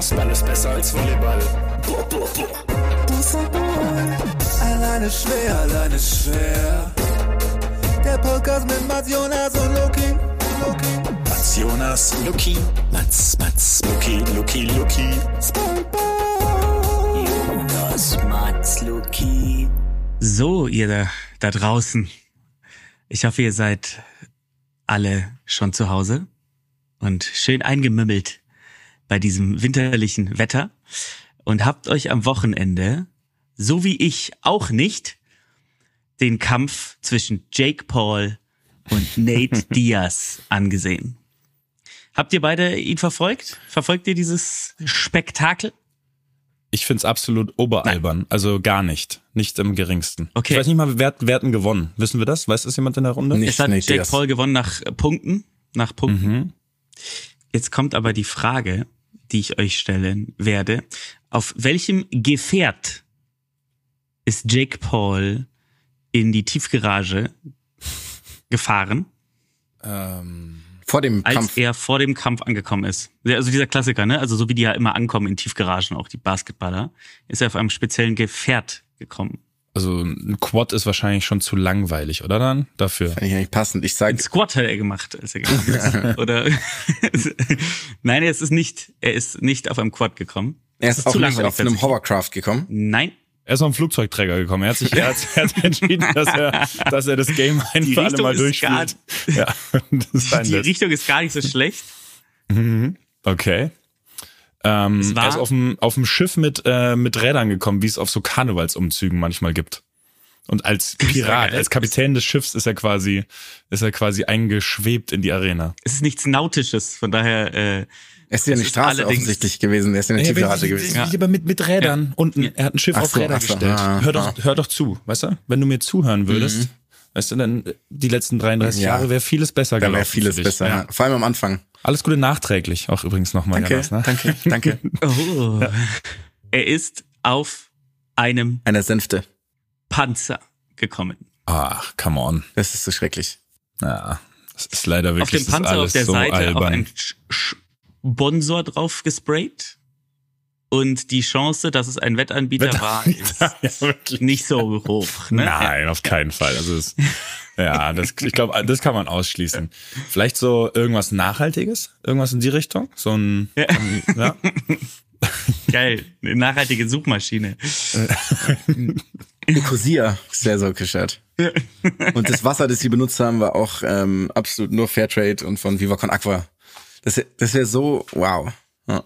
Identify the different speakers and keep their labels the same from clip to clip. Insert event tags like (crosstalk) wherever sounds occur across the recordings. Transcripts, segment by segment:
Speaker 1: Faustball ist besser als Volleyball. Boah, boah, boah.
Speaker 2: Alleine schwer, alleine schwer. Der Podcast mit Mats Jonas und Loki. Loki.
Speaker 1: Mats Jonas, Luki, Mats, Mats, Luki, Luki, Luki.
Speaker 3: Jonas, Mats, Luki.
Speaker 4: So, ihr da, da draußen. Ich hoffe, ihr seid alle schon zu Hause und schön eingemümmelt bei diesem winterlichen Wetter und habt euch am Wochenende, so wie ich auch nicht, den Kampf zwischen Jake Paul und Nate (laughs) Diaz angesehen. Habt ihr beide ihn verfolgt? Verfolgt ihr dieses Spektakel?
Speaker 5: Ich find's absolut oberalbern. Also gar nicht. Nicht im geringsten.
Speaker 4: Okay.
Speaker 5: Ich weiß nicht mal, wer, wer hat denn gewonnen? Wissen wir das? Weiß das jemand in der Runde?
Speaker 4: Es hat
Speaker 2: Nate
Speaker 4: Jake
Speaker 2: Diaz.
Speaker 4: Paul gewonnen nach Punkten. Nach Punkten.
Speaker 5: Mhm.
Speaker 4: Jetzt kommt aber die Frage, die ich euch stellen werde. Auf welchem Gefährt ist Jake Paul in die Tiefgarage gefahren,
Speaker 5: Ähm,
Speaker 2: Vor dem
Speaker 4: als
Speaker 2: Kampf.
Speaker 4: er vor dem Kampf angekommen ist? Also dieser Klassiker, ne? Also so wie die ja immer ankommen in Tiefgaragen, auch die Basketballer, ist er auf einem speziellen Gefährt gekommen.
Speaker 5: Also ein Quad ist wahrscheinlich schon zu langweilig, oder dann? Dafür.
Speaker 2: Fand ich eigentlich passend. Ich
Speaker 4: Ein
Speaker 2: sag,
Speaker 4: Squat hat er gemacht, als er gekommen ist. (laughs) Oder (laughs) nein, er ist nicht, er ist nicht auf einem Quad gekommen.
Speaker 2: er
Speaker 4: Das
Speaker 2: ist auch
Speaker 4: zu
Speaker 2: nicht
Speaker 4: langweilig
Speaker 2: auf einem. Hovercraft gekommen.
Speaker 4: Nein,
Speaker 5: Er ist auf einen Flugzeugträger gekommen. Er hat sich, er hat, er hat entschieden, (laughs) dass er, dass er das Game ein
Speaker 4: Die
Speaker 5: für alle Mal
Speaker 4: ist gar-
Speaker 5: durchspielt. Ja,
Speaker 4: die. Richtung ist gar nicht so schlecht.
Speaker 5: Okay. Ähm,
Speaker 4: Es war-
Speaker 5: er ist auf dem, auf dem Schiff mit, äh, mit Rädern gekommen, wie es auf so Karnevalsumzügen manchmal gibt. Und als Pirat, als Kapitän des Schiffs ist er quasi, ist er quasi eingeschwebt in die Arena.
Speaker 4: Es ist nichts Nautisches, von daher, äh,
Speaker 2: Es ist ja eine
Speaker 4: ist
Speaker 2: Straße offensichtlich gewesen. Er ist in der Tiefgarage gewesen.
Speaker 4: Ja.
Speaker 5: Aber mit, mit Rädern unten. Er hat ein Schiff
Speaker 2: Ach
Speaker 5: auf
Speaker 2: so,
Speaker 5: Räder
Speaker 2: so,
Speaker 5: gestellt.
Speaker 2: ah,
Speaker 5: hör, doch,
Speaker 2: ah.
Speaker 5: hör doch zu, weißt du? Wenn du mir zuhören würdest, weißt du, dann äh, die letzten 33
Speaker 2: Ja.
Speaker 5: Jahre wäre vieles besser
Speaker 2: Da
Speaker 5: gelaufen.
Speaker 2: wäre vieles
Speaker 5: für dich.
Speaker 2: besser.
Speaker 5: Ja.
Speaker 2: Ja. Vor allem am Anfang.
Speaker 5: Alles Gute nachträglich, auch übrigens nochmal,
Speaker 2: Danke,
Speaker 5: ne?
Speaker 2: danke, (laughs) danke.
Speaker 4: oh, er ist auf einem
Speaker 2: Einer Sänfte.
Speaker 4: Panzer gekommen.
Speaker 5: Ach, come on.
Speaker 2: Das ist so schrecklich.
Speaker 5: Ja, das ist leider wirklich
Speaker 4: Auf dem Panzer auf der
Speaker 5: so
Speaker 4: Seite
Speaker 5: albern.
Speaker 4: ein Sch- Sch- Sponsor drauf gesprayt. Und die Chance, dass es ein Wettanbieter war, ist (laughs)
Speaker 5: ja,
Speaker 4: nicht so hoch. Ne?
Speaker 5: Nein, auf keinen Fall. Also es, ja, das, ich glaube, das kann man ausschließen. Vielleicht so irgendwas Nachhaltiges, irgendwas in die Richtung, so ein,
Speaker 4: Ja.
Speaker 5: ja. (laughs)
Speaker 4: Geil, eine nachhaltige Suchmaschine.
Speaker 2: Ecosia ist sehr so geschert. Und das Wasser, das sie benutzt haben, war auch ähm, absolut nur Fairtrade und von Viva Con Aqua. Das, das wäre so, wow. Ja.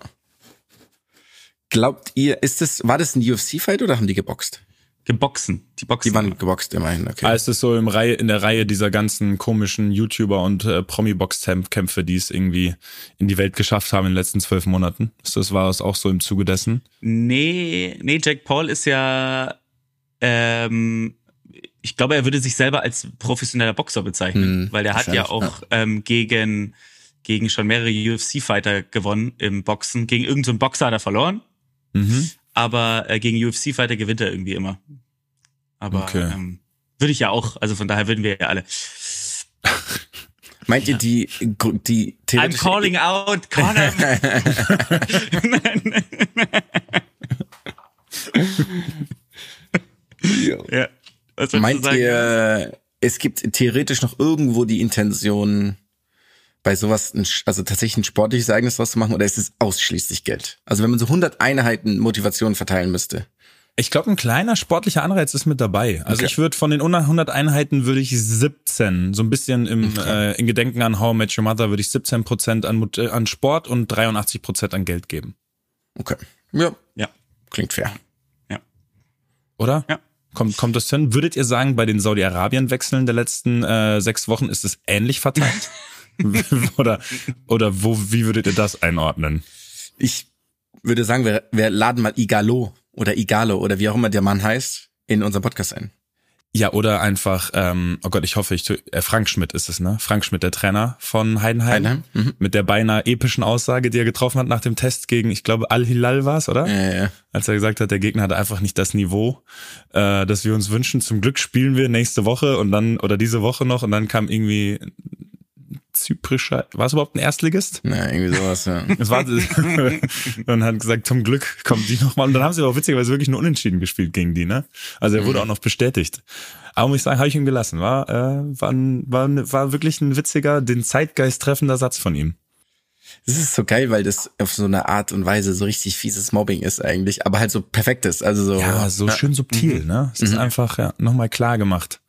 Speaker 2: Glaubt ihr, ist das, war das ein UFC-Fight oder haben die geboxt?
Speaker 4: Geboxen. Die Boxen.
Speaker 2: Die waren geboxt immerhin, okay.
Speaker 5: Ah, ist es so im Reihe, in der Reihe dieser ganzen komischen YouTuber und äh, Promi-Box-Kämpfe, die es irgendwie in die Welt geschafft haben in den letzten zwölf Monaten? Ist das, war es auch so im Zuge dessen?
Speaker 4: Nee, nee, Jack Paul ist ja, ähm, ich glaube, er würde sich selber als professioneller Boxer bezeichnen,
Speaker 2: Hm,
Speaker 4: weil der hat ja auch ähm, gegen gegen schon mehrere UFC-Fighter gewonnen im Boxen. Gegen irgendeinen so Boxer hat er verloren,
Speaker 5: Mhm.
Speaker 4: aber äh, gegen UFC-Fighter gewinnt er irgendwie immer. Aber
Speaker 5: Okay.
Speaker 4: ähm, würde ich ja auch, also von daher würden wir ja alle. (laughs)
Speaker 2: Meint ihr die, die
Speaker 4: I'm calling out Conor. (laughs) ja.
Speaker 2: Meint
Speaker 4: sagen?
Speaker 2: ihr, es gibt theoretisch noch irgendwo die Intention, bei sowas, ein, also tatsächlich ein sportliches Ereignis draus zu machen, oder ist es ausschließlich Geld? Also wenn man so 100 Einheiten Motivation verteilen müsste.
Speaker 5: Ich glaube, ein kleiner sportlicher Anreiz ist mit dabei. Also
Speaker 2: Okay.
Speaker 5: ich würde von den 100 Einheiten würde ich 17, so ein bisschen im äh, in Gedenken an How I Met Your Mother würde ich 17 Prozent an, äh, an Sport und 83 Prozent an Geld geben.
Speaker 2: Okay. Ja,
Speaker 4: Ja.
Speaker 2: klingt fair.
Speaker 5: Oder?
Speaker 4: Ja.
Speaker 5: Kommt, kommt das hin? Würdet ihr sagen, bei den Saudi-Arabien-Wechseln der letzten äh, sechs Wochen ist es ähnlich verteilt? (laughs) (laughs) oder oder wo, wie würdet ihr das einordnen?
Speaker 2: Ich würde sagen, wir, wir laden mal Igalo oder Igalo oder wie auch immer der Mann heißt, in unseren Podcast ein.
Speaker 5: Ja, oder einfach, ähm, oh Gott, ich hoffe, ich tu- äh, Frank Schmidt ist es, ne? Frank Schmidt, der Trainer von Heidenheim.
Speaker 2: Heidenheim, mhm.
Speaker 5: Mit der beinahe epischen Aussage, die er getroffen hat nach dem Test gegen, ich glaube, Al-Hilal war es, oder?
Speaker 2: Äh,
Speaker 5: Als er gesagt hat, der Gegner hatte einfach nicht das Niveau, äh, das wir uns wünschen. Zum Glück spielen wir nächste Woche und dann, oder diese Woche noch, und dann kam irgendwie zyprischer, war es überhaupt ein Erstligist?
Speaker 2: Na, irgendwie sowas, ja. (laughs)
Speaker 5: Es war, und (laughs) hat gesagt, zum Glück kommen die nochmal. Und dann haben sie aber auch witzigerweise wirklich nur unentschieden gespielt gegen die, ne? Also er wurde auch noch bestätigt. Aber muss ich sagen, habe ich ihn gelassen. War, äh, war, war, war wirklich ein witziger, den Zeitgeist treffender Satz von ihm.
Speaker 2: Das ist so geil, weil das auf so eine Art und Weise so richtig fieses Mobbing ist eigentlich, aber halt so perfekt ist. Also so.
Speaker 5: Ja, so schön subtil, ne? Es ist einfach ja, nochmal klar gemacht.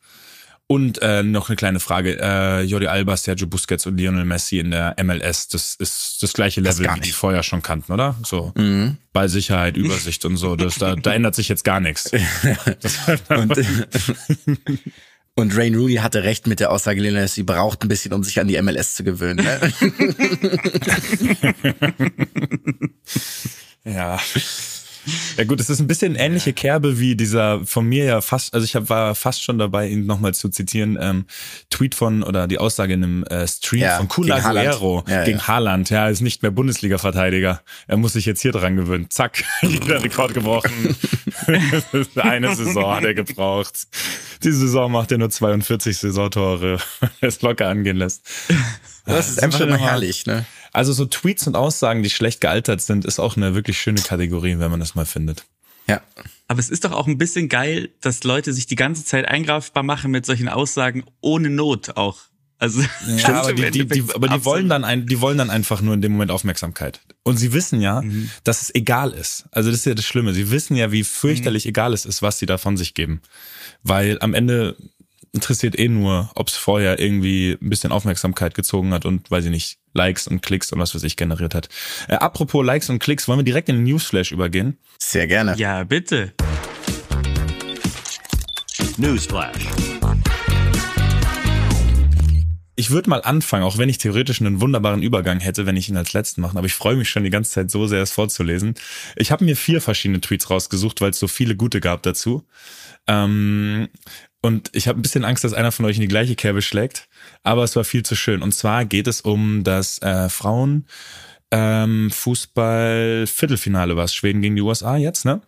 Speaker 5: Und äh, noch eine kleine Frage. Äh, Jordi Alba, Sergio Busquets und Lionel Messi in der MLS, das ist das gleiche
Speaker 2: Das
Speaker 5: Level,
Speaker 2: gar
Speaker 5: wie die vorher schon kannten, oder? So bei Sicherheit, Übersicht und so. Das, da, da ändert sich jetzt gar nichts. Das, (laughs)
Speaker 2: Und, und Rain Rooney hatte recht mit der Aussage, Lionel Messi braucht ein bisschen, um sich an die MLS zu gewöhnen. Ne? (laughs) (laughs)
Speaker 5: Ja. Ja gut, es ist ein bisschen ähnliche Kerbe wie dieser von mir ja fast, also ich hab, war fast schon dabei, ihn nochmal zu zitieren, ähm, Tweet von oder die Aussage in einem äh, Stream
Speaker 2: Ja,
Speaker 5: von Kun
Speaker 2: gegen Haaland.
Speaker 5: Aguero
Speaker 2: Ja,
Speaker 5: gegen
Speaker 2: ja.
Speaker 5: Haaland. Ja, ist nicht mehr Bundesliga-Verteidiger. Er muss sich jetzt hier dran gewöhnen. Zack, (laughs) jeder Rekord gebrochen. (laughs) Eine Saison hat er gebraucht. Diese Saison macht er nur 42 Saisontore, (laughs) er es locker angehen lässt.
Speaker 2: Das ist
Speaker 5: sind
Speaker 2: einfach immer- herrlich, ne?
Speaker 5: Also so Tweets und Aussagen, die schlecht gealtert sind, ist auch eine wirklich schöne Kategorie, wenn man das mal findet.
Speaker 2: Ja.
Speaker 4: Aber es ist doch auch ein bisschen geil, dass Leute sich die ganze Zeit eingreifbar machen mit solchen Aussagen ohne Not auch. Also
Speaker 5: Ja, (laughs) aber die, die, die, aber die wollen dann ein, die wollen dann einfach nur in dem Moment Aufmerksamkeit. Und sie wissen ja,
Speaker 2: Mhm.
Speaker 5: dass es egal ist. Also das ist ja das Schlimme. Sie wissen ja, wie fürchterlich
Speaker 2: Mhm.
Speaker 5: egal es ist, was sie da von sich geben. Weil am Ende interessiert eh nur, ob es vorher irgendwie ein bisschen Aufmerksamkeit gezogen hat und, weiß ich nicht, Likes und Klicks und was für sich generiert hat. Äh, apropos Likes und Klicks, wollen wir direkt in den Newsflash übergehen?
Speaker 2: Sehr gerne.
Speaker 4: Ja, bitte.
Speaker 1: Newsflash.
Speaker 5: Ich würde mal anfangen, auch wenn ich theoretisch einen wunderbaren Übergang hätte, wenn ich ihn als letzten mache. Aber ich freue mich schon die ganze Zeit so sehr, es vorzulesen. Ich habe mir vier verschiedene Tweets rausgesucht, weil es so viele gute gab dazu. Ähm, und ich habe ein bisschen Angst, dass einer von euch in die gleiche Kerbe schlägt. Aber es war viel zu schön. Und zwar geht es um das äh, Frauen ähm, Fußball Viertelfinale war es Schweden gegen die USA jetzt, ne?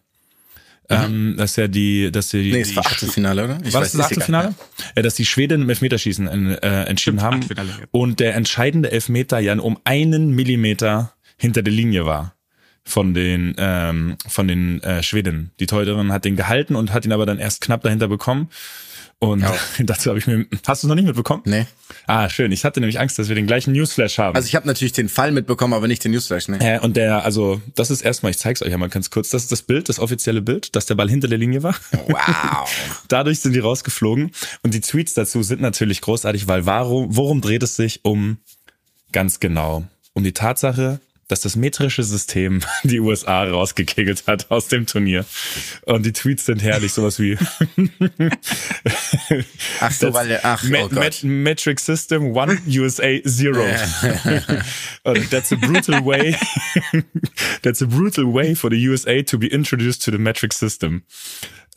Speaker 5: Ähm, dass ja die, dass
Speaker 2: Mhm. Nee, es
Speaker 5: die
Speaker 2: war Achtelfinale, oder? Ich
Speaker 5: war
Speaker 2: weiß
Speaker 5: das das Achtelfinale? Ja, dass die Schweden im Elfmeterschießen äh, entschieden haben
Speaker 4: Achtelfinale,
Speaker 5: und der entscheidende Elfmeter ja um einen Millimeter hinter der Linie war von den ähm, von den äh, Schwedinnen. Die Torhüterin hat den gehalten und hat ihn aber dann erst knapp dahinter bekommen. Und (laughs) dazu habe ich mir. Hast du es noch nicht mitbekommen?
Speaker 2: Nee.
Speaker 5: Ah, schön. Ich hatte nämlich Angst, dass wir den gleichen Newsflash haben.
Speaker 2: Also ich habe natürlich den Fall mitbekommen, aber nicht den Newsflash, ne?
Speaker 5: äh, und der, also, das ist erstmal, ich zeig's euch einmal ganz kurz. Das ist das Bild, das offizielle Bild, dass der Ball hinter der Linie war.
Speaker 2: Wow. (laughs)
Speaker 5: Dadurch sind die rausgeflogen. Und die Tweets dazu sind natürlich großartig, weil warum, worum dreht es sich um ganz genau? Um die Tatsache, dass das metrische System (laughs) die USA rausgekegelt hat aus dem Turnier. Und die Tweets sind herrlich, sowas wie (laughs)
Speaker 2: Ach so, weil ach, oh Gott.
Speaker 5: Ma- Metric System One USA Zero. (laughs) That's a brutal way. that's a brutal way for the USA to be introduced to the metric system.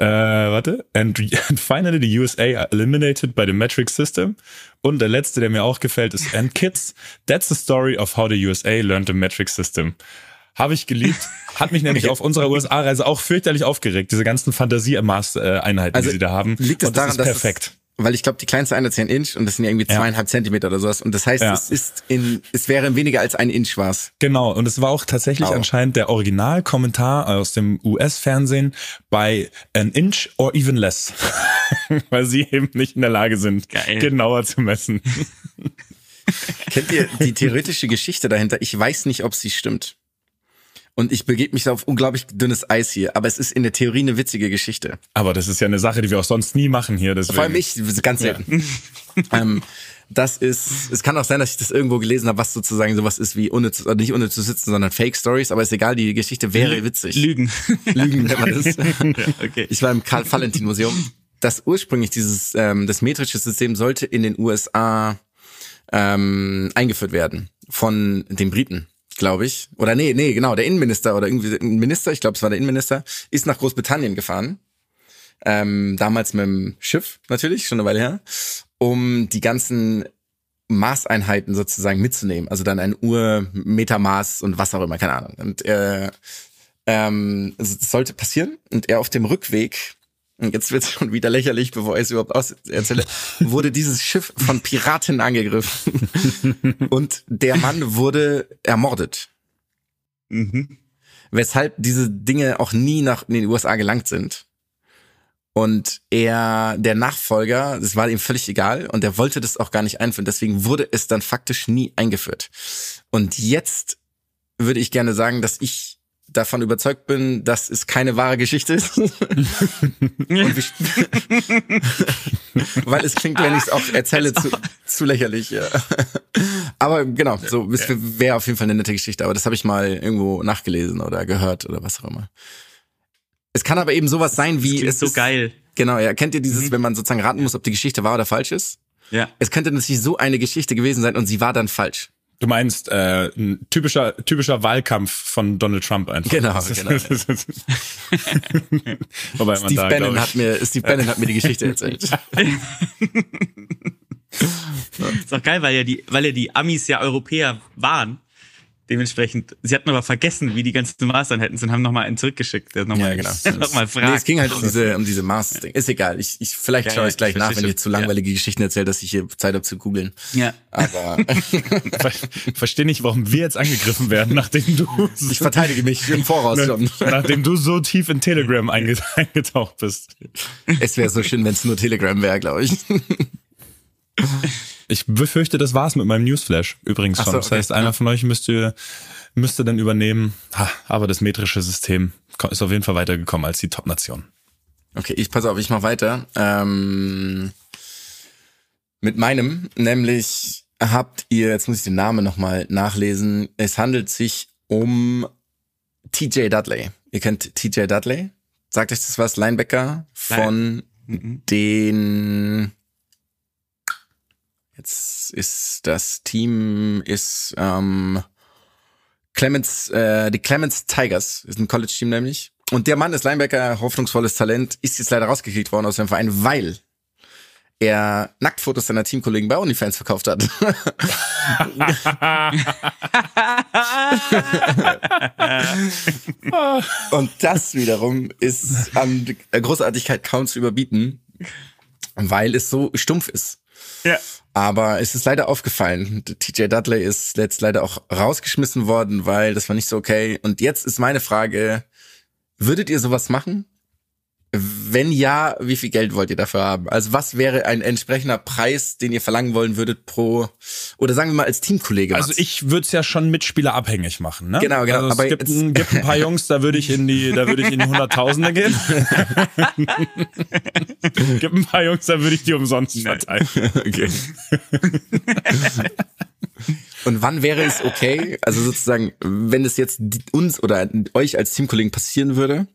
Speaker 5: Äh, warte. And, and finally the USA are eliminated by the metric system. Und der letzte, der mir auch gefällt, ist And kids, that's the story of how the USA learned the metric system. Habe ich geliebt. Hat mich nämlich auf unserer USA-Reise auch fürchterlich aufgeregt, diese ganzen Fantasie-Maß-Einheiten,
Speaker 2: Also
Speaker 5: die sie da haben.
Speaker 2: liegt es
Speaker 5: Und das
Speaker 2: daran,
Speaker 5: ist
Speaker 2: dass
Speaker 5: perfekt.
Speaker 2: Es, weil ich glaube, die kleinste Einheit ist ja ein Inch und das sind ja irgendwie zweieinhalb Zentimeter oder sowas. Und das heißt,
Speaker 5: Ja.
Speaker 2: es ist in, es wäre weniger als ein Inch war's.
Speaker 5: Genau, und es war auch tatsächlich
Speaker 2: Au.
Speaker 5: anscheinend der Originalkommentar aus dem US-Fernsehen bei an inch or even less, (laughs) weil sie eben nicht in der Lage sind,
Speaker 4: Geil.
Speaker 5: genauer zu messen. (laughs)
Speaker 2: Kennt ihr die theoretische Geschichte dahinter? Ich weiß nicht, ob sie stimmt. Und ich begebe mich auf unglaublich dünnes Eis hier, aber es ist in der Theorie eine witzige Geschichte.
Speaker 5: Aber das ist ja eine Sache, die wir auch sonst nie machen hier. Deswegen.
Speaker 2: Vor allem ich, ganz selten. (laughs) ähm, das ist, es kann auch sein, dass ich das irgendwo gelesen habe, was sozusagen sowas ist wie unnütz, oder nicht unnütz zu sitzen, sondern Fake Stories, aber ist egal, die Geschichte wäre witzig.
Speaker 4: Lügen. (laughs)
Speaker 2: Lügen nennt man das. (laughs)
Speaker 4: okay.
Speaker 2: Ich war im Karl-Valentin-Museum. Das ursprünglich dieses, ähm, das metrische System sollte in den USA ähm, eingeführt werden von den Briten, glaube ich. Oder nee, nee, genau, der Innenminister oder irgendwie ein Minister, ich glaube, es war der Innenminister, ist nach Großbritannien gefahren. Ähm, damals mit dem Schiff, natürlich, schon eine Weile her, um die ganzen Maßeinheiten sozusagen mitzunehmen. Also dann ein Uhr, Metermaß und was auch immer, keine Ahnung. Und äh, ähm, das sollte passieren. Und er auf dem Rückweg und jetzt wird es schon wieder lächerlich, bevor ich es überhaupt aus erzähle, wurde dieses Schiff von Piraten angegriffen (laughs) und der Mann wurde ermordet.
Speaker 4: Mhm.
Speaker 2: Weshalb diese Dinge auch nie nach in den USA gelangt sind. Und er, der Nachfolger, das war ihm völlig egal und er wollte das auch gar nicht einführen. Deswegen wurde es dann faktisch nie eingeführt. Und jetzt würde ich gerne sagen, dass ich davon überzeugt bin, dass es keine wahre Geschichte ist. (laughs) Weil es klingt, wenn ich es auch erzähle, zu, zu lächerlich. Ja. Aber genau, so wäre auf jeden Fall eine nette Geschichte. Aber das habe ich mal irgendwo nachgelesen oder gehört oder was auch immer. Es kann aber eben sowas sein wie
Speaker 4: Klingt
Speaker 2: es
Speaker 4: so
Speaker 2: ist,
Speaker 4: geil.
Speaker 2: Genau, ja. Kennt ihr dieses, wenn man sozusagen raten muss, ob die Geschichte wahr oder falsch ist?
Speaker 4: Ja.
Speaker 2: Es könnte natürlich so eine Geschichte gewesen sein und sie war dann falsch.
Speaker 5: Du meinst äh, ein typischer typischer Wahlkampf von Donald Trump einfach.
Speaker 2: Genau, (laughs) genau. (laughs)
Speaker 5: Wobei man
Speaker 2: Steve
Speaker 5: da,
Speaker 2: Bannon hat mir, Steve Bannon hat mir die Geschichte erzählt. (laughs)
Speaker 4: Ist auch geil, weil ja die, weil ja die Amis ja Europäer waren. Dementsprechend, sie hatten aber vergessen, wie die ganzen Maßnahmen hätten und haben nochmal einen zurückgeschickt, der nochmal,
Speaker 2: Ja, genau. (laughs)
Speaker 4: nochmal
Speaker 2: Nee,
Speaker 4: fragt.
Speaker 2: es ging halt um diese, um diese Mars-Ding. Ist egal. Ich, ich, vielleicht
Speaker 4: Ja,
Speaker 2: schaue
Speaker 4: ja,
Speaker 2: ich gleich
Speaker 4: ich
Speaker 2: nach, wenn ich
Speaker 4: schon.
Speaker 2: zu langweilige Geschichten erzähle, dass ich hier Zeit habe zu googeln.
Speaker 4: ja.
Speaker 2: Aber (laughs)
Speaker 5: Ver Verstehe nicht, warum wir jetzt angegriffen werden, nachdem du
Speaker 2: ich verteidige mich im Voraus schon.
Speaker 5: nachdem du so tief in Telegram einge (laughs) eingetaucht bist.
Speaker 2: Es wäre so schön, wenn es nur Telegram wäre, glaube ich.
Speaker 5: Ich befürchte, das war's mit meinem Newsflash übrigens schon.
Speaker 2: so,
Speaker 5: Das
Speaker 2: okay.
Speaker 5: heißt, einer von euch müsste müsste dann übernehmen. Ha, aber das metrische System ist auf jeden Fall weitergekommen als die Top-Nation.
Speaker 2: Okay, ich pass auf, ich mach weiter. Ähm, mit meinem, nämlich habt ihr, jetzt muss ich den Namen nochmal nachlesen, es handelt sich um TJ Dudley. Ihr kennt TJ Dudley? Sagt euch das was? Linebacker von
Speaker 4: Mhm.
Speaker 2: den jetzt ist das Team ist ähm, Clemens, äh, die Clemens Tigers ist ein College-Team nämlich. Und der Mann ist Linebacker, hoffnungsvolles Talent, ist jetzt leider rausgekickt worden aus dem Verein, weil er Nacktfotos seiner Teamkollegen bei OnlyFans verkauft hat. (laughs) Und das wiederum ist an Großartigkeit kaum zu überbieten, weil es so stumpf ist.
Speaker 4: Ja.
Speaker 2: Aber es ist leider aufgefallen. TJ Dudley ist jetzt leider auch rausgeschmissen worden, weil das war nicht so okay. Und jetzt ist meine Frage, würdet ihr sowas machen? Wenn ja, wie viel Geld wollt ihr dafür haben? Also was wäre ein entsprechender Preis, den ihr verlangen wollen würdet pro, oder sagen wir mal als Teamkollege?
Speaker 5: Also ich würde es ja schon mitspielerabhängig machen, ne?
Speaker 2: Genau, genau,
Speaker 5: Also es
Speaker 2: aber
Speaker 5: gibt, ein, gibt ein paar (laughs) Jungs, da würde ich in die, da würde ich in die Hunderttausende gehen. (laughs) gibt ein paar Jungs, da würde ich die umsonst verteilen. (laughs)
Speaker 2: Okay. Und wann wäre es okay? Also sozusagen, wenn es jetzt uns oder euch als Teamkollegen passieren würde,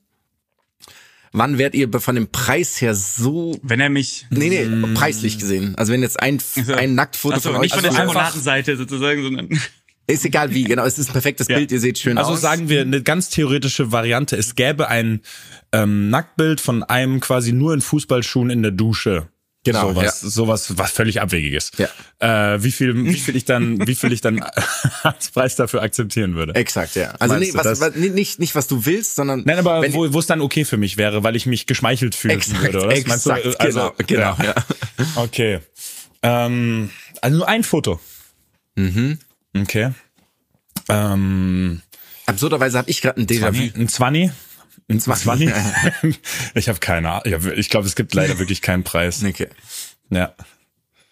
Speaker 2: wann wärt ihr von dem Preis her so
Speaker 4: Wenn er mich,
Speaker 2: Nee, nee, preislich gesehen. Also wenn jetzt ein, ein Nacktfoto
Speaker 4: also
Speaker 2: von euch
Speaker 4: nicht von der
Speaker 5: also einfach-
Speaker 4: Schokoladenseite sozusagen, sondern (laughs)
Speaker 2: ist egal wie, genau, es ist ein perfektes Bild, ihr seht schön
Speaker 5: Also
Speaker 2: aus.
Speaker 5: sagen wir eine ganz theoretische Variante. Es gäbe ein ähm, Nacktbild von einem quasi nur in Fußballschuhen in der Dusche.
Speaker 2: Genau,
Speaker 5: sowas,
Speaker 2: ja.
Speaker 5: sowas, was völlig abwegiges.
Speaker 2: Ja.
Speaker 5: Äh, wie viel, wie viel ich dann, wie viel ich dann (laughs) als Preis dafür akzeptieren würde.
Speaker 2: Exakt, ja. Also nee, was, was, nicht, nicht was du willst, sondern
Speaker 5: nein, aber wo, wo es dann okay für mich wäre, weil ich mich geschmeichelt fühlen
Speaker 2: exakt,
Speaker 5: würde. Oder?
Speaker 2: Exakt,
Speaker 5: Meinst du, äh, genau, also,
Speaker 2: genau, genau, ja. ja. (laughs)
Speaker 5: Okay. Ähm, also nur ein Foto. Mhm. Okay. Ähm,
Speaker 2: Absurderweise habe ich gerade ein Déjà-vu.
Speaker 5: Ein 20?
Speaker 2: In
Speaker 5: 20? (laughs) ich habe keine Ahnung. Ich glaube, es gibt leider wirklich keinen Preis.
Speaker 2: Okay.
Speaker 5: Ja.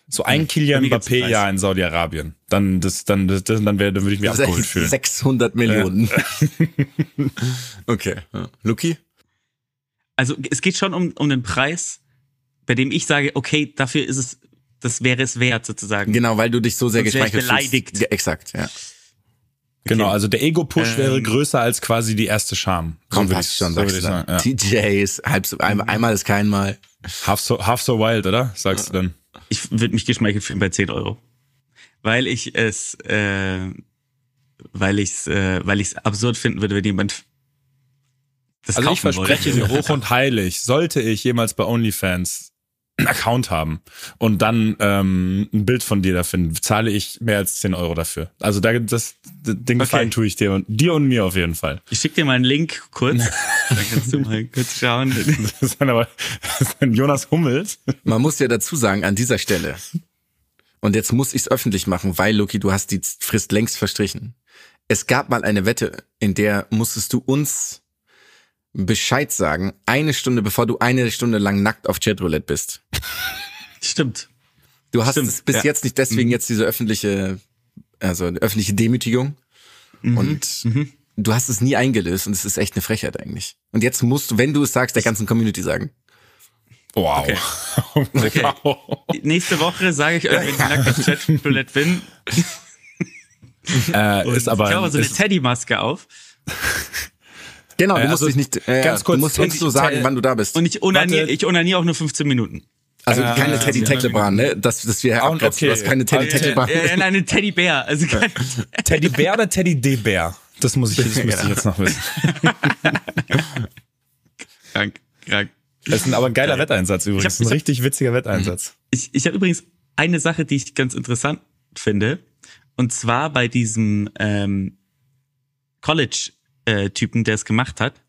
Speaker 5: So ein Kilian Mbappé ja in Saudi-Arabien. Dann, das, dann, das, dann, wär, dann würde ich mich abgeholt fühlen.
Speaker 2: 600 Millionen. Ja. (laughs) (laughs) okay. Ja. Luki?
Speaker 4: Also, es geht schon um, um den Preis, bei dem ich sage, okay, dafür ist es, das wäre es wert sozusagen.
Speaker 2: Genau, weil du dich so sehr
Speaker 4: gespeichert
Speaker 2: hast.
Speaker 4: beleidigt.
Speaker 2: Fühlst. Ja, exakt, ja.
Speaker 5: Genau, also der Ego-Push
Speaker 4: Ähm,
Speaker 5: wäre größer als quasi die erste Scham.
Speaker 2: Komm, passt
Speaker 5: ich-
Speaker 2: schon,
Speaker 5: so
Speaker 2: sagst du
Speaker 5: sagen. Ja.
Speaker 2: Ist halb so, ein, einmal ist kein Mal.
Speaker 5: Half so, half so wild, oder? Sagst du dann?
Speaker 4: Ich würde mich geschmeichelt fühlen bei 10 Euro. Weil ich es, äh, weil ich es, äh, weil ich es absurd finden würde, wenn jemand das
Speaker 5: Also ich verspreche
Speaker 4: wollte.
Speaker 5: dir (laughs) hoch und heilig, sollte ich jemals bei OnlyFans Account haben und dann ähm, ein Bild von dir da finden, zahle ich mehr als 10 Euro dafür. Also da das, den Gefallen
Speaker 4: Okay.
Speaker 5: tue ich dir und dir und mir auf jeden Fall.
Speaker 4: Ich schicke dir mal einen Link kurz. (laughs) Da kannst du mal kurz schauen.
Speaker 5: Das ist dann aber das ist dann Jonas Hummels.
Speaker 2: Man muss ja dazu sagen, an dieser Stelle, und jetzt muss ich es öffentlich machen, weil, Loki, du hast die Frist längst verstrichen. Es gab mal eine Wette, in der musstest du uns Bescheid sagen, eine Stunde bevor du eine Stunde lang nackt auf Chatroulette bist.
Speaker 4: Stimmt.
Speaker 2: Du hast
Speaker 4: Stimmt,
Speaker 2: es bis
Speaker 4: ja.
Speaker 2: jetzt nicht deswegen jetzt diese öffentliche, also eine öffentliche Demütigung. Und du hast es nie eingelöst und es ist echt eine Frechheit eigentlich. Und jetzt musst du, wenn du es sagst, der ganzen Community sagen.
Speaker 5: Wow.
Speaker 4: Okay. (laughs)
Speaker 5: wow.
Speaker 4: Nächste Woche sage ich euch, wenn ich (laughs) nackt auf Chatroulette bin.
Speaker 5: Äh, ist aber
Speaker 4: ich habe so eine Teddy-Maske auf.
Speaker 2: Genau, du
Speaker 5: Äh,
Speaker 2: musst
Speaker 5: also
Speaker 2: dich nicht, äh,
Speaker 5: ganz kurz,
Speaker 2: du musst uns
Speaker 5: Teddy-
Speaker 2: so sagen,
Speaker 5: Teddy-
Speaker 2: wann du da bist.
Speaker 4: Und ich onaniere,
Speaker 5: Warte.
Speaker 4: ich onaniere auch nur 15 Minuten.
Speaker 2: Also
Speaker 5: Äh,
Speaker 2: keine Teddy
Speaker 5: ja,
Speaker 2: Teklebran, ne? Dass, dass wir
Speaker 5: Ah,
Speaker 2: abkürzen,
Speaker 5: okay.
Speaker 2: du hast keine Teddy
Speaker 5: Okay.
Speaker 2: Teklebran.
Speaker 4: Äh, nein, eine Teddybär. Also kein, (laughs)
Speaker 5: Teddy Bär oder Teddy D Bär? Das muss ich, das müsste ich jetzt noch wissen. (laughs)
Speaker 4: krank, krank.
Speaker 5: Das ist aber ein geiler Wetteinsatz übrigens.
Speaker 4: Hab-
Speaker 5: Das ist ein
Speaker 4: hab-
Speaker 5: richtig witziger Wetteinsatz.
Speaker 4: Ich, ich habe übrigens eine Sache, die ich ganz interessant finde. Und zwar bei diesem ähm, College-Typen, der es gemacht hat,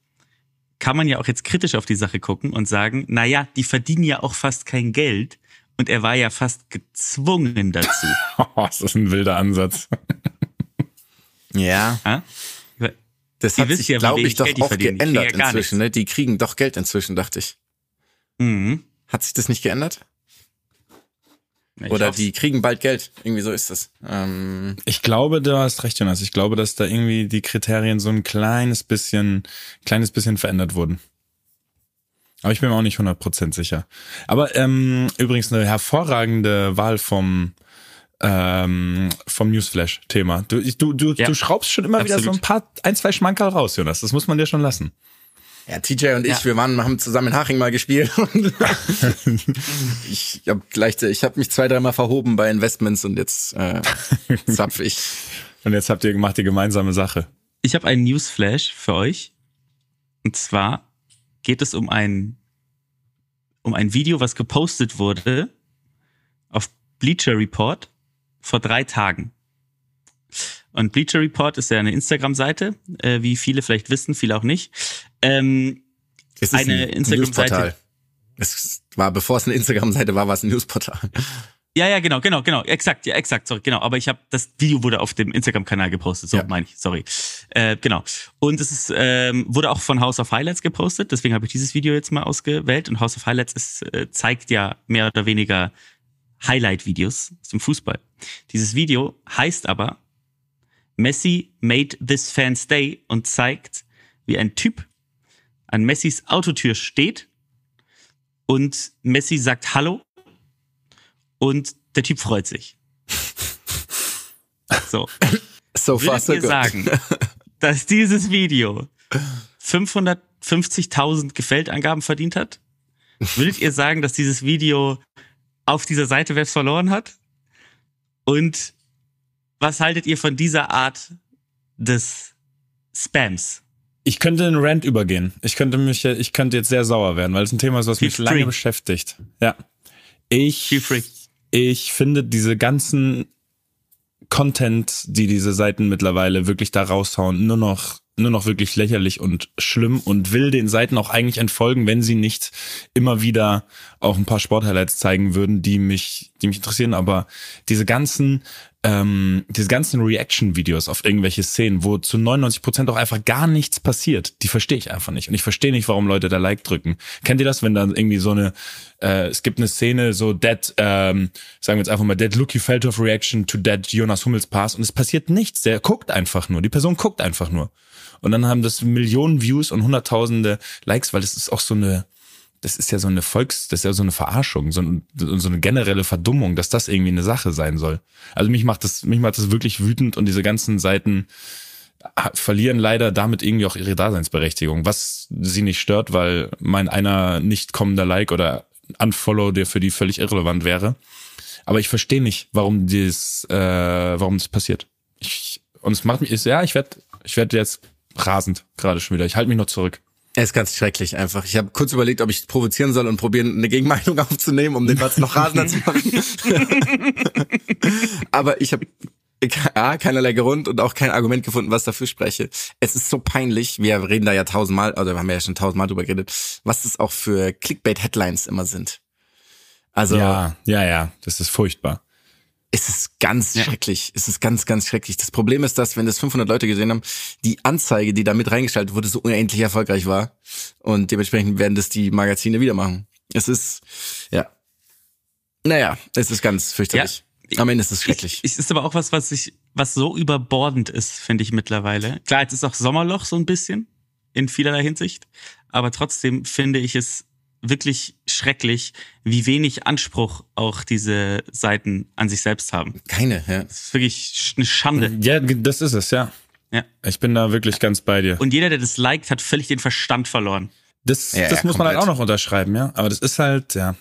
Speaker 4: kann man ja auch jetzt kritisch auf die Sache gucken und sagen, na ja, die verdienen ja auch fast kein Geld. Und er war ja fast gezwungen dazu. (laughs)
Speaker 5: Das ist ein wilder Ansatz.
Speaker 2: Ja,
Speaker 4: Ja?
Speaker 2: das hat sich,
Speaker 4: ja,
Speaker 2: glaube ich, doch auch
Speaker 4: kriegen
Speaker 2: geändert inzwischen. Ne? Die kriegen doch Geld inzwischen, dachte ich.
Speaker 4: Mhm.
Speaker 2: Hat sich das nicht geändert?
Speaker 4: Ich
Speaker 2: Oder
Speaker 4: hoff's.
Speaker 2: die kriegen bald Geld. Irgendwie so ist das. Ähm,
Speaker 5: Ich glaube, du hast recht, Jonas. Ich glaube, dass da irgendwie die Kriterien so ein kleines bisschen, kleines bisschen verändert wurden. Aber ich bin mir auch nicht 100% sicher. Aber ähm, übrigens eine hervorragende Wahl vom ähm, vom Newsflash-Thema. Du, du, du,
Speaker 4: Ja.
Speaker 5: du schraubst schon immer wieder so
Speaker 4: Absolut.
Speaker 5: ein paar, ein, zwei Schmankerl raus, Jonas. Das muss man dir schon lassen.
Speaker 2: Ja, TJ und ich,
Speaker 4: Ja.
Speaker 2: wir waren, haben zusammen in Haching mal gespielt. (laughs) ich habe gleich, ich habe mich zwei, dreimal verhoben bei Investments und jetzt äh, (laughs) zapf ich.
Speaker 5: Und jetzt habt ihr gemacht die gemeinsame Sache.
Speaker 4: Ich habe einen Newsflash für euch. Und zwar geht es um ein, um ein Video, was gepostet wurde auf Bleacher Report vor drei Tagen. Und Bleacher Report ist ja eine Instagram-Seite, äh, wie viele vielleicht wissen, viele auch nicht. Ähm,
Speaker 2: Es ist
Speaker 4: Eine
Speaker 2: ein
Speaker 4: Instagram-Seite.
Speaker 2: Es war, bevor es eine Instagram-Seite war, war es ein Newsportal.
Speaker 4: Ja, ja, genau, genau, genau, exakt, ja, exakt, sorry, genau. Aber ich habe das Video wurde auf dem Instagram-Kanal gepostet, so
Speaker 2: Ja.
Speaker 4: meine ich, sorry. Äh, genau. Und es ist, ähm, wurde auch von House of Highlights gepostet, deswegen habe ich dieses Video jetzt mal ausgewählt. Und House of Highlights ist, äh, zeigt ja mehr oder weniger Highlight-Videos aus dem Fußball. Dieses Video heißt aber Messi made this fan stay und zeigt, wie ein Typ an Messis Autotür steht und Messi sagt Hallo und der Typ freut sich. (laughs) So.
Speaker 2: So far, so
Speaker 4: ihr
Speaker 2: good.
Speaker 4: sagen, (laughs) dass dieses Video 550.000 Gefällt-Angaben verdient hat? Würdet ihr sagen, dass dieses Video auf dieser Seite Webs verloren hat? Und was haltet ihr von dieser Art des Spams?
Speaker 5: Ich könnte in Rant übergehen. Ich könnte mich, ich könnte jetzt sehr sauer werden, weil es ein Thema ist, was
Speaker 4: Feel
Speaker 5: mich
Speaker 4: free.
Speaker 5: lange beschäftigt. Ja. Ich, ich finde diese ganzen Content, die diese Seiten mittlerweile wirklich da raushauen, nur noch nur noch wirklich lächerlich und schlimm und will den Seiten auch eigentlich entfolgen, wenn sie nicht immer wieder auch ein paar Sporthighlights zeigen würden, die mich, die mich interessieren. Aber diese ganzen, ähm, diese ganzen Reaction-Videos auf irgendwelche Szenen, wo zu 99 Prozent auch einfach gar nichts passiert, die verstehe ich einfach nicht. Und ich verstehe nicht, warum Leute da Like drücken. Kennt ihr das, wenn dann irgendwie so eine, äh, es gibt eine Szene, so Dead, ähm, sagen wir jetzt einfach mal Dead Lucky Feldhoff Reaction to Dead Jonas Hummels Pass und es passiert nichts. Der guckt einfach nur. Die Person guckt einfach nur. Und dann haben das Millionen Views und hunderttausende Likes, weil das ist auch so eine, das ist ja so eine Volks, das ist ja so eine Verarschung, so, ein, so eine generelle Verdummung, dass das irgendwie eine Sache sein soll. Also mich macht das, mich macht das wirklich wütend und diese ganzen Seiten ah, verlieren leider damit irgendwie auch ihre Daseinsberechtigung, was sie nicht stört, weil mein einer nicht kommender Like oder Unfollow, der für die völlig irrelevant wäre. Aber ich verstehe nicht, warum das, äh, warum das passiert. Ich, und es macht mich, ist, ja, ich werde, ich werde jetzt rasend gerade schon wieder. Ich halte mich noch zurück.
Speaker 2: Er ist ganz schrecklich einfach. Ich habe kurz überlegt, ob ich provozieren soll und probieren, eine Gegenmeinung (laughs) aufzunehmen, um den Platz noch rasender zu machen. (laughs) Aber ich habe A, keinerlei Grund und auch kein Argument gefunden, was dafür spreche. Es ist so peinlich, wir reden da ja tausendmal, oder wir haben ja schon tausendmal drüber geredet, was das auch für Clickbait-Headlines immer sind. Also
Speaker 5: Ja, ja, ja, das ist furchtbar.
Speaker 2: Es ist ganz schrecklich. Es ist ganz, ganz schrecklich. Das Problem ist, dass, wenn das 500 Leute gesehen haben, die Anzeige, die da mit reingeschaltet wurde, so unendlich erfolgreich war. Und dementsprechend werden das die Magazine wieder machen. Es ist, ja. Naja, es ist ganz fürchterlich. Am Ende ist es schrecklich.
Speaker 4: Ich, es ist aber auch was, was ich, was so überbordend ist, finde ich mittlerweile. Klar, jetzt ist auch Sommerloch so ein bisschen in vielerlei Hinsicht, aber trotzdem finde ich es wirklich schrecklich, wie wenig Anspruch auch diese Seiten an sich selbst haben.
Speaker 2: Keine, ja.
Speaker 4: Das ist wirklich eine Schande.
Speaker 5: Ja, das ist es, ja.
Speaker 4: Ja.
Speaker 5: Ich bin da wirklich ganz bei dir.
Speaker 4: Und jeder, der das liked, hat völlig den Verstand verloren.
Speaker 5: Das,
Speaker 2: Ja,
Speaker 5: das
Speaker 2: ja,
Speaker 5: muss man halt auch
Speaker 2: komplett.
Speaker 5: noch unterschreiben, ja. Aber das ist halt, ja.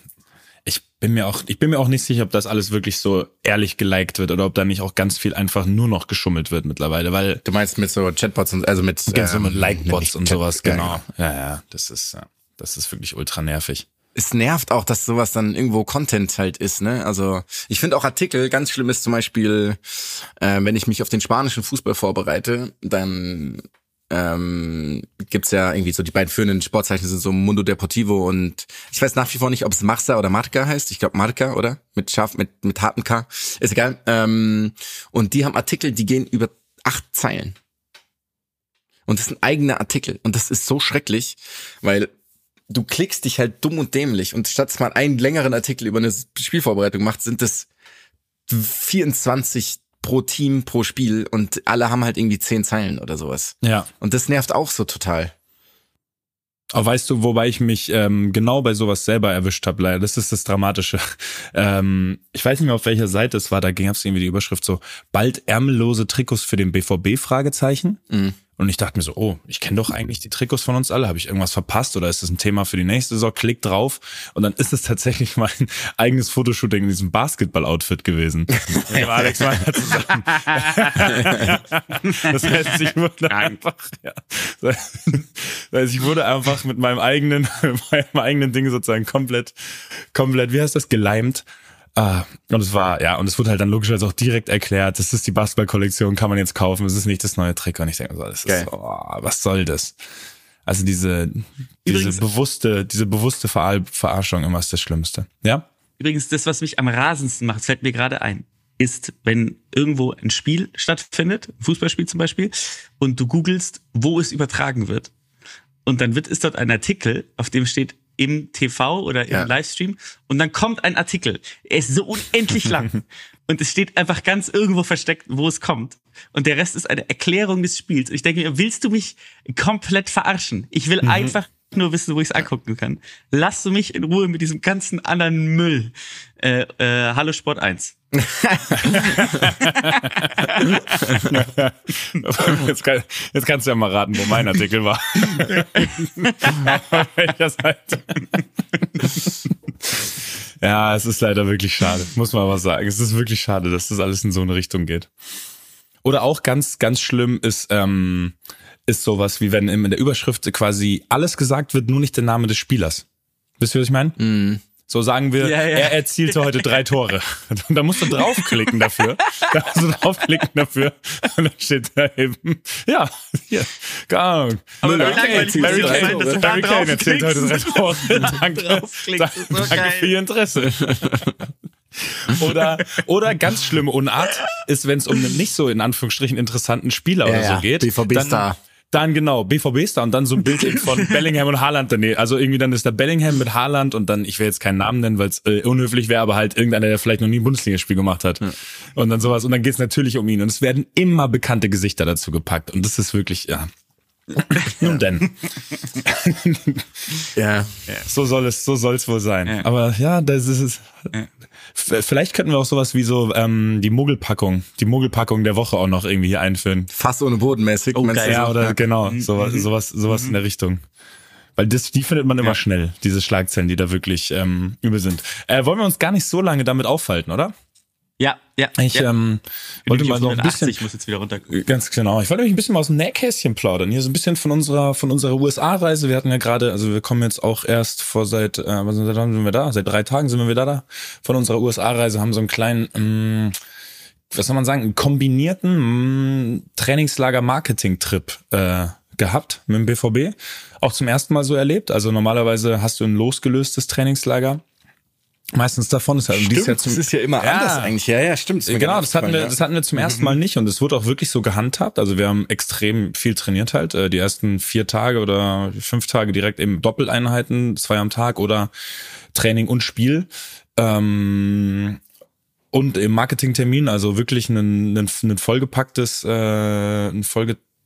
Speaker 5: Ich bin mir auch, ich bin mir auch nicht sicher, ob das alles wirklich so ehrlich geliked wird oder ob da nicht auch ganz viel einfach nur noch geschummelt wird mittlerweile, weil
Speaker 2: Du meinst mit so Chatbots und also mit,
Speaker 5: ganz so mit
Speaker 2: ähm,
Speaker 5: Like-Bots und sowas,
Speaker 2: ja,
Speaker 5: genau. Ja, ja, das ist, ja, das ist wirklich ultra nervig.
Speaker 2: es nervt auch, dass sowas dann irgendwo Content halt ist, ne? Also ich finde auch Artikel, ganz schlimm ist zum Beispiel, äh, wenn ich mich auf den spanischen Fußball vorbereite, dann ähm, gibt's ja irgendwie so die beiden führenden Sportzeichen sind so Mundo Deportivo und ich weiß nach wie vor nicht, ob es Marca oder Marca heißt. Ich glaube Marca, oder? Mit scharf, mit, mit hartem K. Ist egal. Ähm, und die haben Artikel, die gehen über acht Zeilen. Und das sind eigene Artikel. Und das ist so schrecklich, weil du klickst dich halt dumm und dämlich und statt dass man einen längeren Artikel über eine Spielvorbereitung macht, sind es 24 pro Team pro Spiel und alle haben halt irgendwie 10 Zeilen oder sowas.
Speaker 5: Ja.
Speaker 2: Und das nervt auch so total.
Speaker 5: Aber weißt du, wobei ich mich ähm, genau bei sowas selber erwischt habe, leider. Das ist das Dramatische. (laughs) Ähm, ich weiß nicht mehr, auf welcher Seite es war, da gab es irgendwie die Überschrift so, bald ärmellose Trikots für den BVB, Fragezeichen.
Speaker 2: Mhm.
Speaker 5: Und ich dachte mir so, oh, ich kenne doch eigentlich die Trikots von uns alle. Habe ich irgendwas verpasst oder ist das ein Thema für die nächste Saison? Klick drauf. Und dann ist es tatsächlich (laughs) mein eigenes Fotoshooting in diesem Basketball-Outfit gewesen. (laughs) Mit dem Alex Meyer zusammen. (laughs) das heißt, ich wurde einfach, ja. Das heißt, ich wurde einfach mit meinem eigenen, meinem eigenen Ding sozusagen komplett, komplett, wie heißt das, geleimt. Ah, und es war, ja, und es wurde halt dann logischerweise auch direkt erklärt, das ist die Basketball-Kollektion, kann man jetzt kaufen, es ist nicht das neue Trikot. Und ich denke so, das
Speaker 2: Geil.
Speaker 5: ist, oh, was soll das? Also diese, diese
Speaker 4: Übrigens-
Speaker 5: bewusste, diese bewusste Verar Verarschung immer ist das Schlimmste. Ja?
Speaker 4: Übrigens, das, was mich am rasendsten macht, fällt mir gerade ein, ist, wenn irgendwo ein Spiel stattfindet, ein Fußballspiel zum Beispiel, und du googelst, wo es übertragen wird. Und dann wird, ist dort ein Artikel, auf dem steht im TV oder im
Speaker 2: Ja.
Speaker 4: Livestream, und dann kommt ein Artikel. Er ist so unendlich lang. (laughs) und es steht einfach ganz irgendwo versteckt, wo es kommt. Und der Rest ist eine Erklärung des Spiels. Ich denke mir, willst du mich komplett verarschen? Ich will einfach nur wissen, wo ich es angucken kann. Lass du mich in Ruhe mit diesem ganzen anderen Müll. Äh, äh, Hallo Sport 1. (laughs)
Speaker 5: jetzt, kann, jetzt kannst du ja mal raten, wo mein Artikel war. (laughs) Auf welcher Seite? ja, es ist leider wirklich schade, muss man aber sagen. Es ist wirklich schade, dass das alles in so eine Richtung geht. Oder auch ganz, ganz schlimm ist, ähm, ist sowas wie wenn in der Überschrift quasi alles gesagt wird, nur nicht der Name des Spielers. Wisst ihr, was ich meine? So sagen wir,
Speaker 4: Ja, ja.
Speaker 5: er erzielte heute drei Tore. Da musst du draufklicken dafür. Da musst du draufklicken dafür. Und dann steht da eben, ja, hier, keine Ahnung.
Speaker 4: Aber
Speaker 5: Müller.
Speaker 4: wie langweilig
Speaker 5: Barry Kane, Barry Kane erzählt heute drei? Tore. (laughs) Danke,
Speaker 4: so
Speaker 5: danke für Ihr Interesse. Oder, oder ganz schlimme Unart ist, wenn es um einen nicht so in Anführungsstrichen interessanten Spieler oder
Speaker 2: ja,
Speaker 5: so geht.
Speaker 2: BVB-Star.
Speaker 5: Dann, genau, BVB-Star und dann so ein Bild (laughs) von Bellingham und Haaland daneben. Also irgendwie dann ist da Bellingham mit Haaland und dann, ich will jetzt keinen Namen nennen, weil es äh, unhöflich wäre, aber halt irgendeiner, der vielleicht noch nie ein Bundesligaspiel gemacht hat. Und dann sowas. Und dann geht's natürlich um ihn. Und es werden immer bekannte Gesichter dazu gepackt. Und das ist wirklich, ja. (laughs) Nun denn. (laughs)
Speaker 2: Ja.
Speaker 5: So soll es, so soll es wohl sein.
Speaker 4: Ja.
Speaker 5: Aber ja, das ist es. V- Vielleicht könnten wir auch sowas wie so ähm, die Muggelpackung, die Muggelpackung der Woche auch noch irgendwie hier einführen.
Speaker 2: Fass ohne Bodenmäßig.
Speaker 4: Oh, geil.
Speaker 5: Ja,
Speaker 2: so?
Speaker 5: oder genau, sowas, sowas, sowas in der Richtung. Weil das, die findet man immer
Speaker 4: Ja.
Speaker 5: schnell, diese Schlagzeilen, die da wirklich ähm, übel sind. Äh, wollen wir uns gar nicht so lange damit aufhalten, oder?
Speaker 4: Ja, ja.
Speaker 5: Ich
Speaker 4: ja.
Speaker 5: ähm, wollte mal so ein bisschen,
Speaker 4: Ich muss jetzt wieder runter.
Speaker 5: Ganz genau. Ich wollte euch ein bisschen mal aus dem Nähkästchen plaudern. Hier so ein bisschen von unserer von unserer USA-Reise. Wir hatten ja gerade, also wir kommen jetzt auch erst vor seit, äh, was sind, wann sind wir da? Seit drei Tagen sind wir wieder da. Von unserer USA-Reise haben so einen kleinen ähm, was soll man sagen, einen kombinierten Trainingslager-Marketing-Trip äh, gehabt mit dem BVB. Auch zum ersten Mal so erlebt. Also normalerweise hast du ein losgelöstes Trainingslager. Meistens davon ist ja
Speaker 2: Stimmt,
Speaker 5: dies Jahr zum,
Speaker 2: das ist ja immer
Speaker 5: Ja.
Speaker 2: anders eigentlich. Ja, ja, stimmt.
Speaker 5: Genau, das hatten, wir,
Speaker 2: aufgefallen,
Speaker 5: das hatten wir zum ersten Mal nicht und es wurde auch wirklich so gehandhabt. Also wir haben extrem viel trainiert halt. Äh, Die ersten vier Tage oder fünf Tage direkt eben Doppeleinheiten, zwei am Tag oder Training und Spiel. Ähm, und im Marketingtermin, also wirklich ein, ein, ein vollgepacktes, äh, ein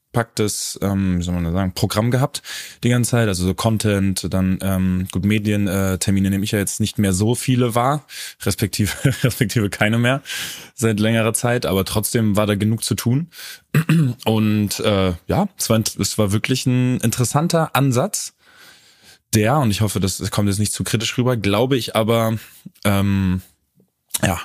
Speaker 5: vollgepacktes, ähm, wie soll man das sagen, Programm gehabt die ganze Zeit. Also so Content, dann ähm, gut Medientermine äh, Termine nehme ich ja jetzt nicht mehr so viele wahr, respektive (laughs) respektive keine mehr seit längerer Zeit, aber trotzdem war da genug zu tun. Und äh, ja, es war, es war wirklich ein interessanter Ansatz der, und ich hoffe, das kommt jetzt nicht zu kritisch rüber, glaube ich aber, ähm, ja,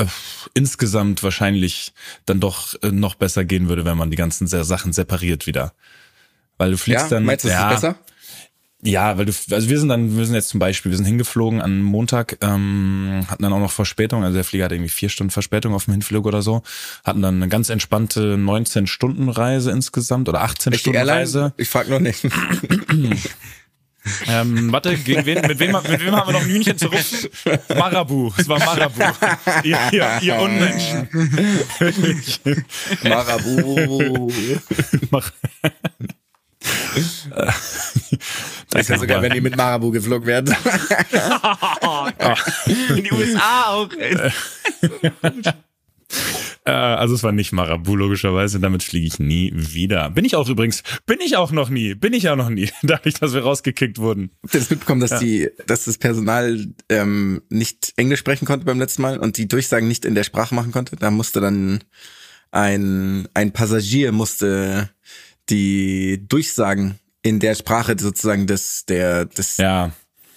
Speaker 5: äh, insgesamt wahrscheinlich dann doch äh, noch besser gehen würde, wenn man die ganzen Sachen separiert wieder. Weil du fliegst
Speaker 2: Ja,
Speaker 5: dann.
Speaker 2: meinst du, es
Speaker 5: ja,
Speaker 2: ist besser?
Speaker 5: ja, weil du, also wir sind dann, wir sind jetzt zum Beispiel, wir sind hingeflogen an Montag, ähm, hatten dann auch noch Verspätung, also der Flieger hatte irgendwie vier Stunden Verspätung auf dem Hinflug oder so, hatten dann eine ganz entspannte 19-Stunden-Reise insgesamt oder
Speaker 2: Echt die
Speaker 5: 18-Stunden-Reise.
Speaker 2: Airline? Ich frag noch nicht. (clears throat) (clears throat)
Speaker 5: Ähm, warte, gegen wen, mit, wem, mit wem haben wir noch ein Hühnchen zu rupfen? Marabu, es war Marabu. ihr, ihr, ihr Unmenschen.
Speaker 2: Marabu.
Speaker 5: Mach-
Speaker 2: Das ist ja sogar, wenn die mit Marabu geflogen werden. (laughs)
Speaker 4: In die USA auch. (laughs)
Speaker 5: Äh, also es war nicht Marabu, logischerweise. Damit fliege ich nie wieder. Bin ich auch übrigens. Bin ich auch noch nie. Bin ich auch noch nie. (laughs) Dadurch, dass wir rausgekickt wurden.
Speaker 2: Habt ihr das mitbekommen, dass die, dass das Personal ähm, nicht Englisch sprechen konnte beim letzten Mal und die Durchsagen nicht in der Sprache machen konnte? Da musste dann ein, ein Passagier musste die Durchsagen in der Sprache sozusagen des, der, des
Speaker 5: Ja.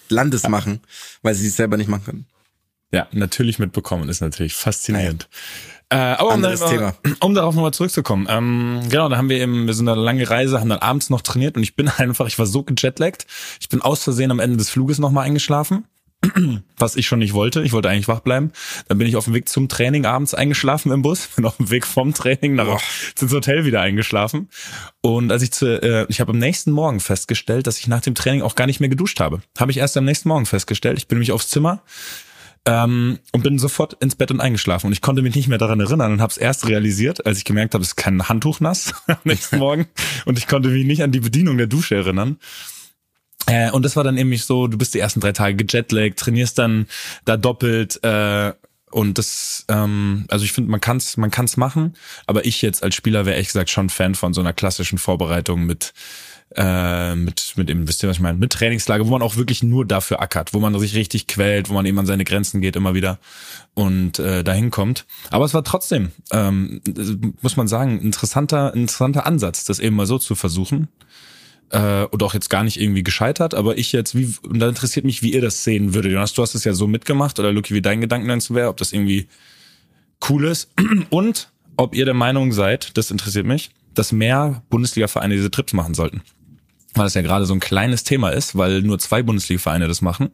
Speaker 2: Landes machen, weil sie es selber nicht machen können.
Speaker 5: Ja, natürlich mitbekommen. Ist natürlich faszinierend. Äh, aber um,
Speaker 2: Thema.
Speaker 5: um darauf nochmal zurückzukommen. Ähm, genau, da haben wir eben, wir sind eine lange Reise, haben dann abends noch trainiert und ich bin (laughs) einfach, ich war so gejetlaggt. Ich bin aus Versehen am Ende des Fluges nochmal eingeschlafen. (clears throat) Was ich schon nicht wollte. Ich wollte eigentlich wach bleiben. Dann bin ich auf dem Weg zum Training abends eingeschlafen im Bus. (laughs) Bin auf dem Weg vom Training nach ins Hotel wieder eingeschlafen. Und als ich zu, äh, ich habe am nächsten Morgen festgestellt, dass ich nach dem Training auch gar nicht mehr geduscht habe. Habe ich erst am nächsten Morgen festgestellt. Ich bin nämlich aufs Zimmer, ähm, und bin sofort ins Bett und eingeschlafen. Und ich konnte mich nicht mehr daran erinnern und habe es erst realisiert, als ich gemerkt habe, es ist kein Handtuch nass (laughs) am nächsten Morgen. Und ich konnte mich nicht an die Bedienung der Dusche erinnern. Äh, und das war dann nämlich so, du bist die ersten drei Tage gejetlaggt, trainierst dann da doppelt, äh, und das, ähm, also ich finde, man kann's, man kann's machen, aber ich jetzt als Spieler wäre ehrlich gesagt schon Fan von so einer klassischen Vorbereitung mit äh, mit, mit eben, wisst ihr, was ich meine, mit Trainingslager, wo man auch wirklich nur dafür ackert, wo man sich richtig quält, wo man eben an seine Grenzen geht immer wieder und äh, dahin kommt. Aber es war trotzdem, ähm, muss man sagen, interessanter, interessanter Ansatz, das eben mal so zu versuchen. Äh, und auch jetzt gar nicht irgendwie gescheitert, aber ich jetzt, wie, und da interessiert mich, wie ihr das sehen würdet. Jonas, du hast es ja so mitgemacht, oder Lucky, wie dein Gedanken dazu wäre, ob das irgendwie cool ist. (clears throat) Und ob ihr der Meinung seid, das interessiert mich, dass mehr Bundesliga-Vereine diese Trips machen sollten weil es ja gerade so ein kleines Thema ist, weil nur zwei Bundesliga-Vereine das machen.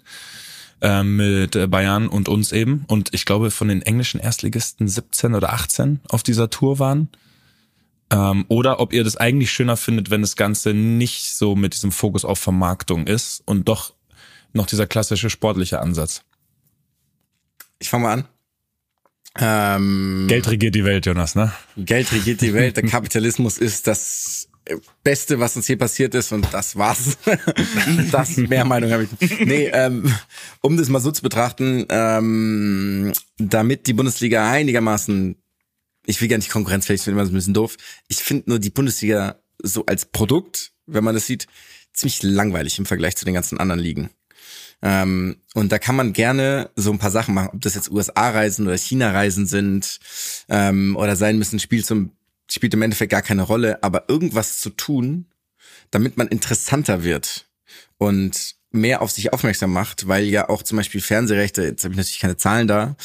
Speaker 5: Äh, mit äh, Bayern und uns eben. Und ich glaube, von den englischen Erstligisten 17 oder 18 auf dieser Tour waren. Ähm, oder ob ihr das eigentlich schöner findet, wenn das Ganze nicht so mit diesem Fokus auf Vermarktung ist und doch noch dieser klassische sportliche Ansatz.
Speaker 2: Ich fange mal an. Ähm,
Speaker 5: Geld regiert die Welt, Jonas, ne?
Speaker 2: Geld regiert die Welt. Der Kapitalismus ist das Beste, was uns hier passiert ist und das war's. (laughs) das mehr Meinung habe ich. Nee, ähm, um das mal so zu betrachten, ähm, damit die Bundesliga einigermaßen, ich will gar nicht konkurrenzfähig, finde immer ein bisschen doof. Ich finde nur die Bundesliga so als Produkt, wenn man das sieht, ziemlich langweilig im Vergleich zu den ganzen anderen Ligen. Ähm, und da kann man gerne so ein paar Sachen machen, ob das jetzt USA-Reisen oder China-Reisen sind ähm, oder sein müssen, Spiel zum spielt im Endeffekt gar keine Rolle, aber irgendwas zu tun, damit man interessanter wird und mehr auf sich aufmerksam macht, weil ja auch zum Beispiel Fernsehrechte, jetzt habe ich natürlich keine Zahlen da,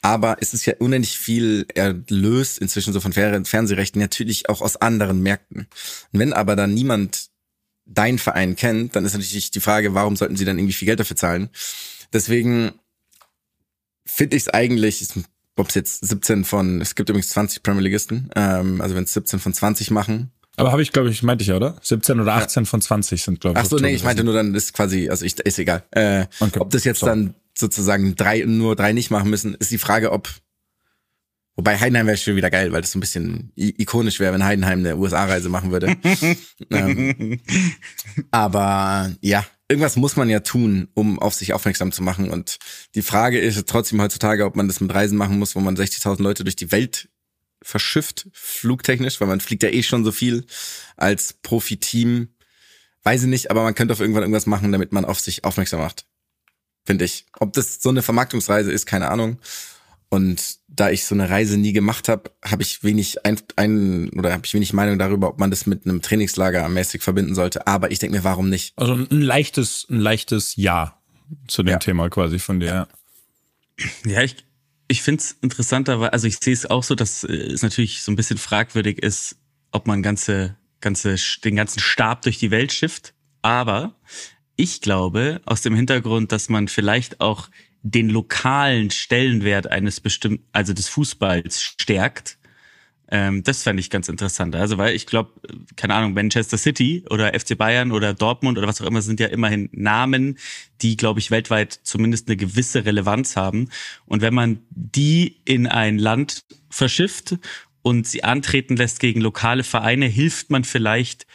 Speaker 2: aber es ist ja unendlich viel erlöst inzwischen so von Fer- Fernsehrechten natürlich auch aus anderen Märkten. Und wenn aber dann niemand dein Verein kennt, dann ist natürlich die Frage, warum sollten sie dann irgendwie viel Geld dafür zahlen? Deswegen finde ich es eigentlich, ist ob es jetzt 17 von, es gibt übrigens 20 Premier Ligisten, ähm, also wenn es 17 von 20 machen.
Speaker 5: Aber habe ich, glaube ich, meinte ich ja, oder? 17 oder 18 von 20 sind, glaube ich.
Speaker 2: Ach so, nee, ich meinte nur dann ist quasi, also ich, ist egal. Äh,
Speaker 5: Okay,
Speaker 2: ob das jetzt
Speaker 5: sorry.
Speaker 2: dann sozusagen drei, nur drei nicht machen müssen, ist die Frage, ob, wobei Heidenheim wäre schon wieder geil, weil das so ein bisschen ikonisch wäre, wenn Heidenheim eine USA-Reise machen würde. (laughs) ähm, aber ja, irgendwas muss man ja tun, um auf sich aufmerksam zu machen. Und die Frage ist trotzdem heutzutage, ob man das mit Reisen machen muss, wo man 60.000 Leute durch die Welt verschifft, flugtechnisch, weil man fliegt ja eh schon so viel als Profiteam. Weiß ich nicht, aber man könnte auf irgendwann irgendwas machen, damit man auf sich aufmerksam macht. Finde ich. Ob das so eine Vermarktungsreise ist, keine Ahnung. Und da ich so eine Reise nie gemacht habe, habe ich wenig ein, ein oder habe ich wenig Meinung darüber, ob man das mit einem Trainingslager mäßig verbinden sollte. Aber ich denke mir, warum nicht?
Speaker 5: Also ein leichtes, ein leichtes Ja zu dem
Speaker 2: Ja.
Speaker 5: Thema quasi von dir. Ja.
Speaker 4: Ja, ich, ich finde es interessanter, weil, also ich sehe es auch so, dass äh, es natürlich so ein bisschen fragwürdig ist, ob man ganze, ganze, den ganzen Stab durch die Welt schifft. Aber ich glaube, aus dem Hintergrund, dass man vielleicht auch den lokalen Stellenwert eines bestimmten, also des Fußballs stärkt, ähm, das fände ich ganz interessant. Also, weil ich glaube, keine Ahnung, Manchester City oder FC Bayern oder Dortmund oder was auch immer sind ja immerhin Namen, die, glaube ich, weltweit zumindest eine gewisse Relevanz haben. Und wenn man die in ein Land verschifft und sie antreten lässt gegen lokale Vereine, hilft man vielleicht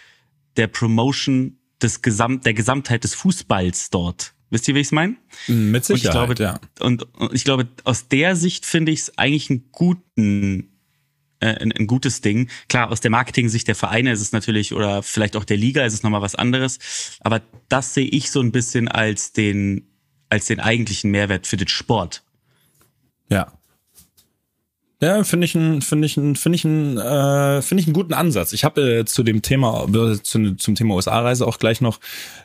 Speaker 4: der Promotion des Gesamt, der Gesamtheit des Fußballs dort. Wisst ihr, wie ich es meine?
Speaker 5: Mit
Speaker 4: Und ich
Speaker 5: Sicherheit,
Speaker 4: glaube,
Speaker 5: ja.
Speaker 4: und, und ich glaube, aus der Sicht finde ich es eigentlich einen guten, äh, ein, ein gutes Ding. Klar, aus der Marketing-Sicht der Vereine ist es natürlich, oder vielleicht auch der Liga ist es nochmal was anderes. Aber das sehe ich so ein bisschen als den, als den eigentlichen Mehrwert für den Sport.
Speaker 5: Ja. Ja, finde ich einen, finde ich einen, finde ich einen, äh, finde ich einen guten Ansatz. Ich habe äh, zu dem Thema, äh, zu, zum Thema USA-Reise auch gleich noch,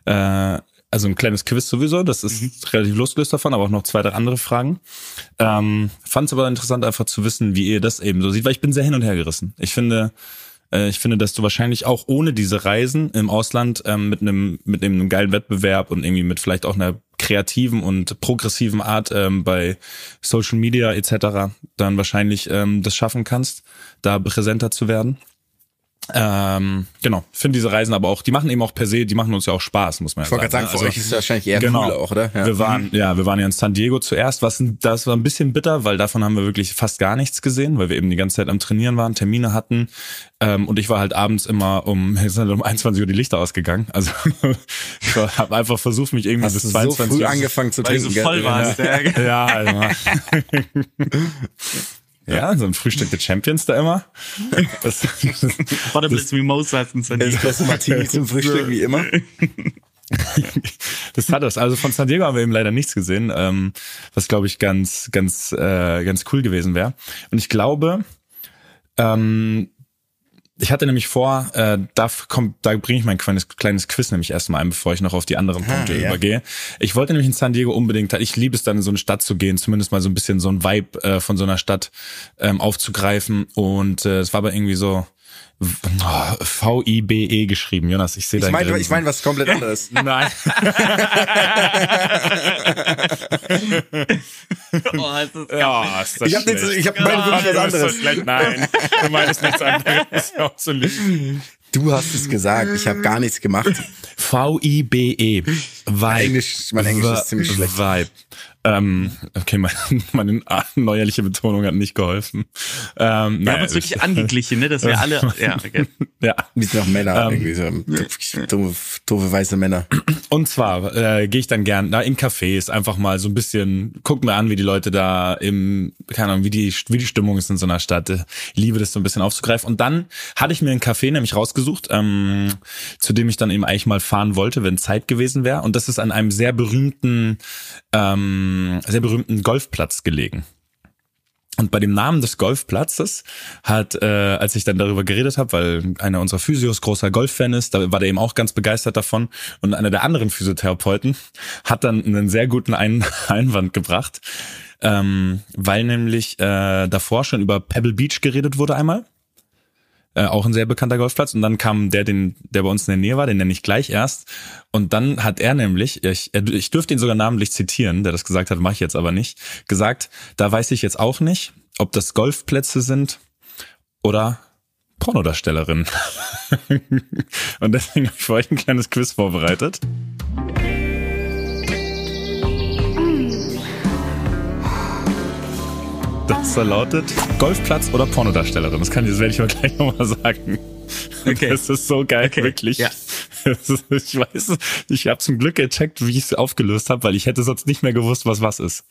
Speaker 5: äh, also ein kleines Quiz sowieso, das ist relativ losgelöst davon, aber auch noch zwei, drei andere Fragen. Ähm, Fand es aber interessant, einfach zu wissen, wie ihr das eben so seht, weil ich bin sehr hin und her gerissen. Ich finde, äh, ich finde, dass du wahrscheinlich auch ohne diese Reisen im Ausland ähm, mit einem mit einem geilen Wettbewerb und irgendwie mit vielleicht auch einer kreativen und progressiven Art ähm, bei Social Media etc. dann wahrscheinlich ähm, das schaffen kannst, da präsenter zu werden. Ähm, genau, finde diese Reisen aber auch, die machen eben auch per se, die machen uns ja auch Spaß, muss man ja
Speaker 2: Ich wollte gerade sagen,
Speaker 5: ne?
Speaker 2: für
Speaker 5: Also-
Speaker 2: euch ist es wahrscheinlich eher
Speaker 5: Genau.
Speaker 2: cooler auch, oder? Ja.
Speaker 5: Wir waren, ja, wir waren ja in San Diego zuerst. Was, das war ein bisschen bitter, weil davon haben wir wirklich fast gar nichts gesehen, weil wir eben die ganze Zeit am Trainieren waren, Termine hatten. Ähm, und ich war halt abends immer um, (laughs) sind halt um 21 Uhr die Lichter ausgegangen. Also (laughs) ich habe einfach versucht, mich irgendwie
Speaker 2: Hast
Speaker 5: bis
Speaker 2: du so
Speaker 5: 22
Speaker 2: früh
Speaker 5: Uhr.
Speaker 2: angefangen zu
Speaker 4: Weil
Speaker 2: trinken?
Speaker 4: du so voll warst. (laughs) Ja.
Speaker 5: Ja, also. Ja, so ein Frühstück der Champions da immer. (laughs) Das,
Speaker 4: Bottomless Mimosas und so.
Speaker 2: Espresso Martini zum Frühstück, wie immer. (laughs)
Speaker 5: das hat es. Also von San Diego haben wir eben leider nichts gesehen, ähm, was glaube ich ganz, ganz, äh, ganz cool gewesen wäre. Und ich glaube, ähm, ich hatte nämlich vor, äh, da kommt, da bringe ich mein kleines, kleines Quiz nämlich erstmal ein, bevor ich noch auf die anderen Punkte
Speaker 2: ja.
Speaker 5: übergehe. Ich wollte nämlich in San Diego unbedingt, ich liebe es dann in so eine Stadt zu gehen, zumindest mal so ein bisschen so ein Vibe äh, von so einer Stadt ähm, aufzugreifen. Und äh, es war aber irgendwie so V-I-B-E geschrieben, Jonas. Ich sehe
Speaker 2: Ich
Speaker 5: dein
Speaker 2: meine, ich mein was komplett anderes. (laughs)
Speaker 5: Nein. (laughs)
Speaker 4: Oh, ist
Speaker 5: Ja, ist das
Speaker 2: Ich hab nichts-
Speaker 5: schlecht.
Speaker 2: ich hab meine wirklich was anderes.
Speaker 5: Nein, du meinst nichts anderes. Ja, so lieb.
Speaker 2: Du hast es gesagt, ich habe gar nichts gemacht.
Speaker 5: V-I-B-E. Vibe.
Speaker 2: Englisch- mein Englisch ist ziemlich schlecht.
Speaker 5: Vibe. Ähm, okay, meine, (laughs) meine neuerliche Betonung hat nicht geholfen. Ähm,
Speaker 4: Wir haben uns wirklich angeglichen, ne, dass wir alle, (laughs) ja, okay.
Speaker 5: ja.
Speaker 2: Wir sind auch Männer, irgendwie so doofe, doofe weiße Männer.
Speaker 5: Und zwar äh, gehe ich dann gern da in Cafés einfach mal so ein bisschen, guck mir an, wie die Leute da im, keine Ahnung, wie die, wie die Stimmung ist in so einer Stadt. Ich liebe das so ein bisschen aufzugreifen. Und dann hatte ich mir einen Café nämlich rausgesucht, ähm, zu dem ich dann eben eigentlich mal fahren wollte, wenn Zeit gewesen wäre. Und das ist an einem sehr berühmten, ähm, sehr berühmten Golfplatz gelegen. Und bei dem Namen des Golfplatzes hat, äh, als ich dann darüber geredet habe, weil einer unserer Physios großer Golffan ist, da war der eben auch ganz begeistert davon. Und einer der anderen Physiotherapeuten hat dann einen sehr guten Ein (laughs) Einwand gebracht, ähm, weil nämlich äh, davor schon über Pebble Beach geredet wurde einmal. Äh, auch ein sehr bekannter Golfplatz. Und dann kam der, den, der bei uns in der Nähe war, den nenne ich gleich erst. Und dann hat er nämlich, ich, ich dürfte ihn sogar namentlich zitieren, der das gesagt hat, mache ich jetzt aber nicht, gesagt, da weiß ich jetzt auch nicht, ob das Golfplätze sind oder Pornodarstellerin. (laughs) Und deswegen habe ich für euch ein kleines Quiz vorbereitet. Das da lautet Golfplatz oder Pornodarstellerin. Das kann das werde ich aber gleich nochmal sagen.
Speaker 4: Okay.
Speaker 5: Das ist so geil,
Speaker 4: Okay,
Speaker 5: wirklich.
Speaker 4: ja.
Speaker 5: Ist, ich weiß, ich habe zum Glück gecheckt, wie ich es aufgelöst habe, weil ich hätte sonst nicht mehr gewusst, was was ist.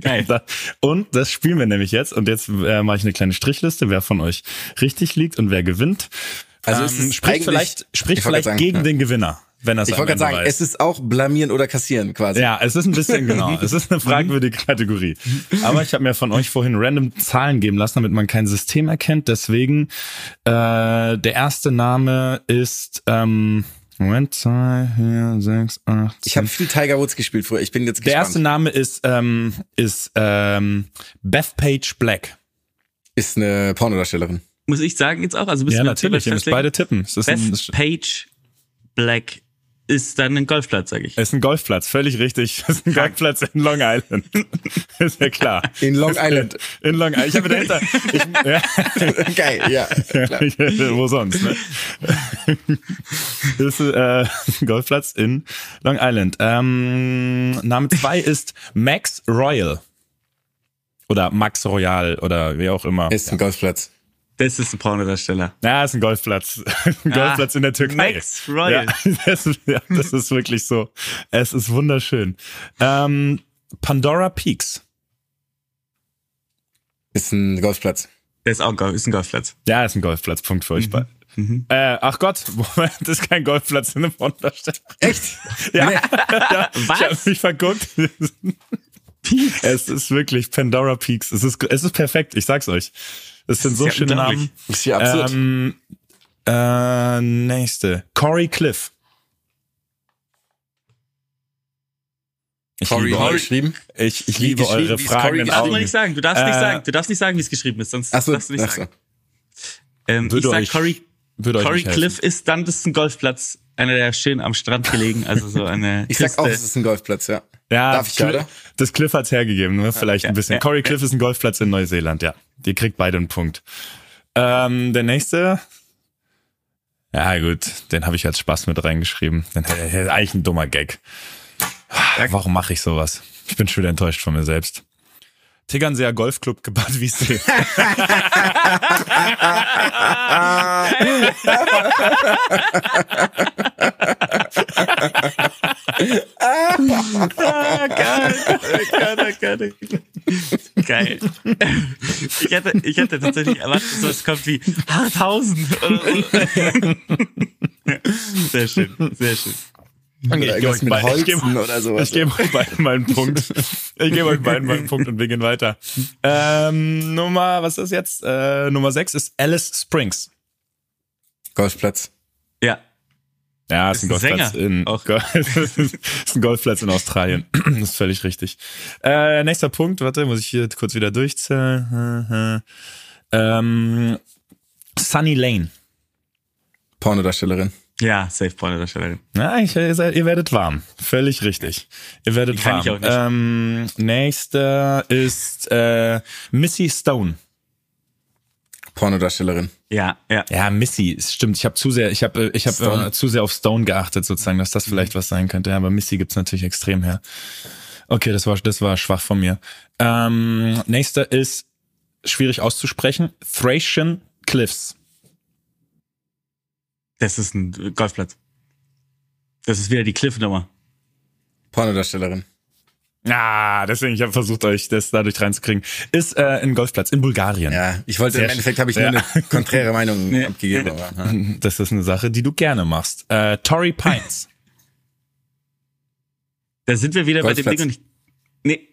Speaker 4: Geil. (laughs)
Speaker 5: Und das spielen wir nämlich jetzt. Und jetzt äh, mache ich eine kleine Strichliste, wer von euch richtig liegt und wer gewinnt.
Speaker 2: Also
Speaker 5: ähm,
Speaker 2: es ist
Speaker 5: spricht vielleicht, spricht
Speaker 2: ich wollte
Speaker 5: vielleicht
Speaker 2: sagen,
Speaker 5: gegen
Speaker 2: ja.
Speaker 5: den Gewinner, wenn es
Speaker 2: Ich wollte gerade sagen,
Speaker 5: weiß.
Speaker 2: es ist auch blamieren oder kassieren quasi.
Speaker 5: Ja, es ist ein bisschen (laughs) genau. Es ist eine fragwürdige Kategorie. Aber ich habe mir von euch vorhin random Zahlen geben lassen, damit man kein System erkennt. Deswegen äh, der erste Name ist ähm, Moment, zwei, vier, sechs, acht.
Speaker 2: Ich habe viel Tiger Woods gespielt früher. Ich bin jetzt
Speaker 5: der
Speaker 2: gespannt.
Speaker 5: erste Name ist ähm, ist ähm, Bethpage Black.
Speaker 2: ist eine Pornodarstellerin.
Speaker 4: Muss ich sagen jetzt auch? Also müssen
Speaker 5: Ja,
Speaker 4: wir
Speaker 5: natürlich. Ihr müsst beide tippen. Es ist ein,
Speaker 4: Beth
Speaker 5: es
Speaker 4: Page Black ist dann ein Golfplatz, sag ich.
Speaker 5: ist ein Golfplatz, völlig richtig. Es (laughs) ist ein Golfplatz in Long Island. (laughs) ist ja klar.
Speaker 2: In Long Island.
Speaker 5: In Long Island. Ich habe dahinter. Ich, (laughs) ja.
Speaker 2: Geil, ja. Klar.
Speaker 5: Wo sonst, ne? das ist äh, ein Golfplatz in Long Island. Ähm, Name zwei ist Max Royal. Oder Max Royal oder wie auch immer.
Speaker 2: Ist ein Golfplatz.
Speaker 4: Das ist ein Pornodarsteller.
Speaker 5: Ja, ist ein Golfplatz. (laughs) ein
Speaker 4: Ah,
Speaker 5: Golfplatz in der Türkei.
Speaker 4: Max Royal.
Speaker 5: Ja, (laughs) das, ist- ja, das ist wirklich so. Es ist wunderschön. Ähm, Pandora Peaks.
Speaker 2: Ist ein Golfplatz.
Speaker 4: Der ist auch ein, Golf, ist ein Golfplatz.
Speaker 5: Ja, ist ein Golfplatz. Punkt für euch beide. Äh, ach Gott, (laughs) Moment, das ist kein Golfplatz in einem Pornodarsteller.
Speaker 2: Echt?
Speaker 5: Ja, ja ich
Speaker 4: Was?
Speaker 5: habe mich verguckt.
Speaker 4: Peaks.
Speaker 5: Es ist wirklich Pandora Peaks. Es ist, es ist perfekt, ich sag's euch. Es sind so
Speaker 4: ja
Speaker 5: schöne. Namen.
Speaker 2: Ist ja absurd.
Speaker 5: Ähm, äh, nächste. Corey Cliff. Ich
Speaker 2: Corey
Speaker 5: liebe
Speaker 2: geschrieben.
Speaker 5: Ich, ich liebe
Speaker 2: geschrieben?
Speaker 5: eure Fragen
Speaker 4: Darfst du
Speaker 5: Augen.
Speaker 4: nicht sagen. Du darfst nicht
Speaker 5: Äh,
Speaker 4: sagen. Du darfst nicht sagen, wie es geschrieben ist. Sonst
Speaker 2: Achso,
Speaker 4: darfst du nicht sagen. Ähm, ich
Speaker 5: Würde
Speaker 4: sag,
Speaker 5: euch-
Speaker 4: Corey,
Speaker 5: Würde euch
Speaker 4: Corey
Speaker 5: nicht helfen.
Speaker 4: Cliff ist dann, das ist ein Golfplatz. Einer, der schön am Strand gelegen, also so eine (laughs)
Speaker 2: Ich sag auch,
Speaker 4: Küste.
Speaker 2: es ist ein Golfplatz, ja.
Speaker 5: Ja,
Speaker 2: Darf ich,
Speaker 5: Cli-
Speaker 2: oder?
Speaker 5: Das Cliff hat's hergegeben, ne? vielleicht ein bisschen.
Speaker 4: ja,
Speaker 5: Corey Cliff ist ein Golfplatz in Neuseeland, ja. Die kriegt beide einen Punkt. Ähm, der nächste. Ja, gut, den habe ich als Spaß mit reingeschrieben. Den, ist eigentlich ein dummer Gag. Warum mache ich sowas? Ich bin schon wieder enttäuscht von mir selbst. Tegernseer Golfclub Bad Wiessee.
Speaker 4: Ah, (laughs) geil. geil, geil, geil. Ich hätte, ich hätte tatsächlich erwartet, dass sowas kommt wie Harthausen. (laughs) Sehr schön, sehr schön.
Speaker 5: Ich
Speaker 2: irgendwas
Speaker 5: geb
Speaker 2: mit
Speaker 5: euch beiden- ich geb-. Ich gebe euch beiden mal einen Punkt. (laughs) Ich gebe euch beiden mal einen Punkt und wir gehen weiter. Ähm, Nummer, was ist jetzt? Äh, Nummer 6 ist Alice Springs.
Speaker 2: Golfplatz.
Speaker 4: Ja,
Speaker 5: Ja, ist,
Speaker 4: Ist
Speaker 5: ein
Speaker 4: ein
Speaker 5: Golfplatz
Speaker 4: Sänger
Speaker 5: in
Speaker 4: auch.
Speaker 5: Go- (laughs) ist ein Golfplatz in Australien. das (clears throat) ist völlig richtig. Äh, nächster Punkt, warte, muss ich hier kurz wieder durchzählen. (laughs) Ähm, Sunny Lane.
Speaker 2: Pornodarstellerin.
Speaker 4: Ja, safe Pornodarstellerin.
Speaker 5: Ja, ich, ihr, seid, ihr werdet warm. Völlig richtig. Ihr werdet warm.
Speaker 4: ich auch nicht.
Speaker 5: Ähm, nächster ist äh, Missy Stone.
Speaker 2: Pornodarstellerin.
Speaker 4: Ja, ja.
Speaker 5: Ja, Missy, es stimmt. Ich habe zu sehr, ich habe, ich habe
Speaker 2: Stone.
Speaker 5: äh, zu sehr auf Stone geachtet, sozusagen, dass das vielleicht was sein könnte. Ja, aber Missy gibt's natürlich extrem her. Okay, das war, das war schwach von mir. Ähm, nächster ist schwierig auszusprechen. Thracian Cliffs.
Speaker 4: Das ist ein Golfplatz. Das ist wieder die Cliff-Nummer.
Speaker 2: Pornodarstellerin.
Speaker 5: Ah, deswegen, ich habe versucht, euch das dadurch reinzukriegen. Ist äh, ein Golfplatz in Bulgarien.
Speaker 2: Ja, ich wollte,
Speaker 5: Sehr
Speaker 2: im Endeffekt habe ich
Speaker 5: ja.
Speaker 2: nur eine (laughs) konträre Meinung
Speaker 4: Nee.
Speaker 2: abgegeben. Aber, ja. (laughs)
Speaker 5: Das ist eine Sache, die du gerne machst. Äh, Torrey Pines. (laughs)
Speaker 4: Da sind wir wieder bei dem
Speaker 2: Golfplatz.
Speaker 4: Ding und ich. Nee.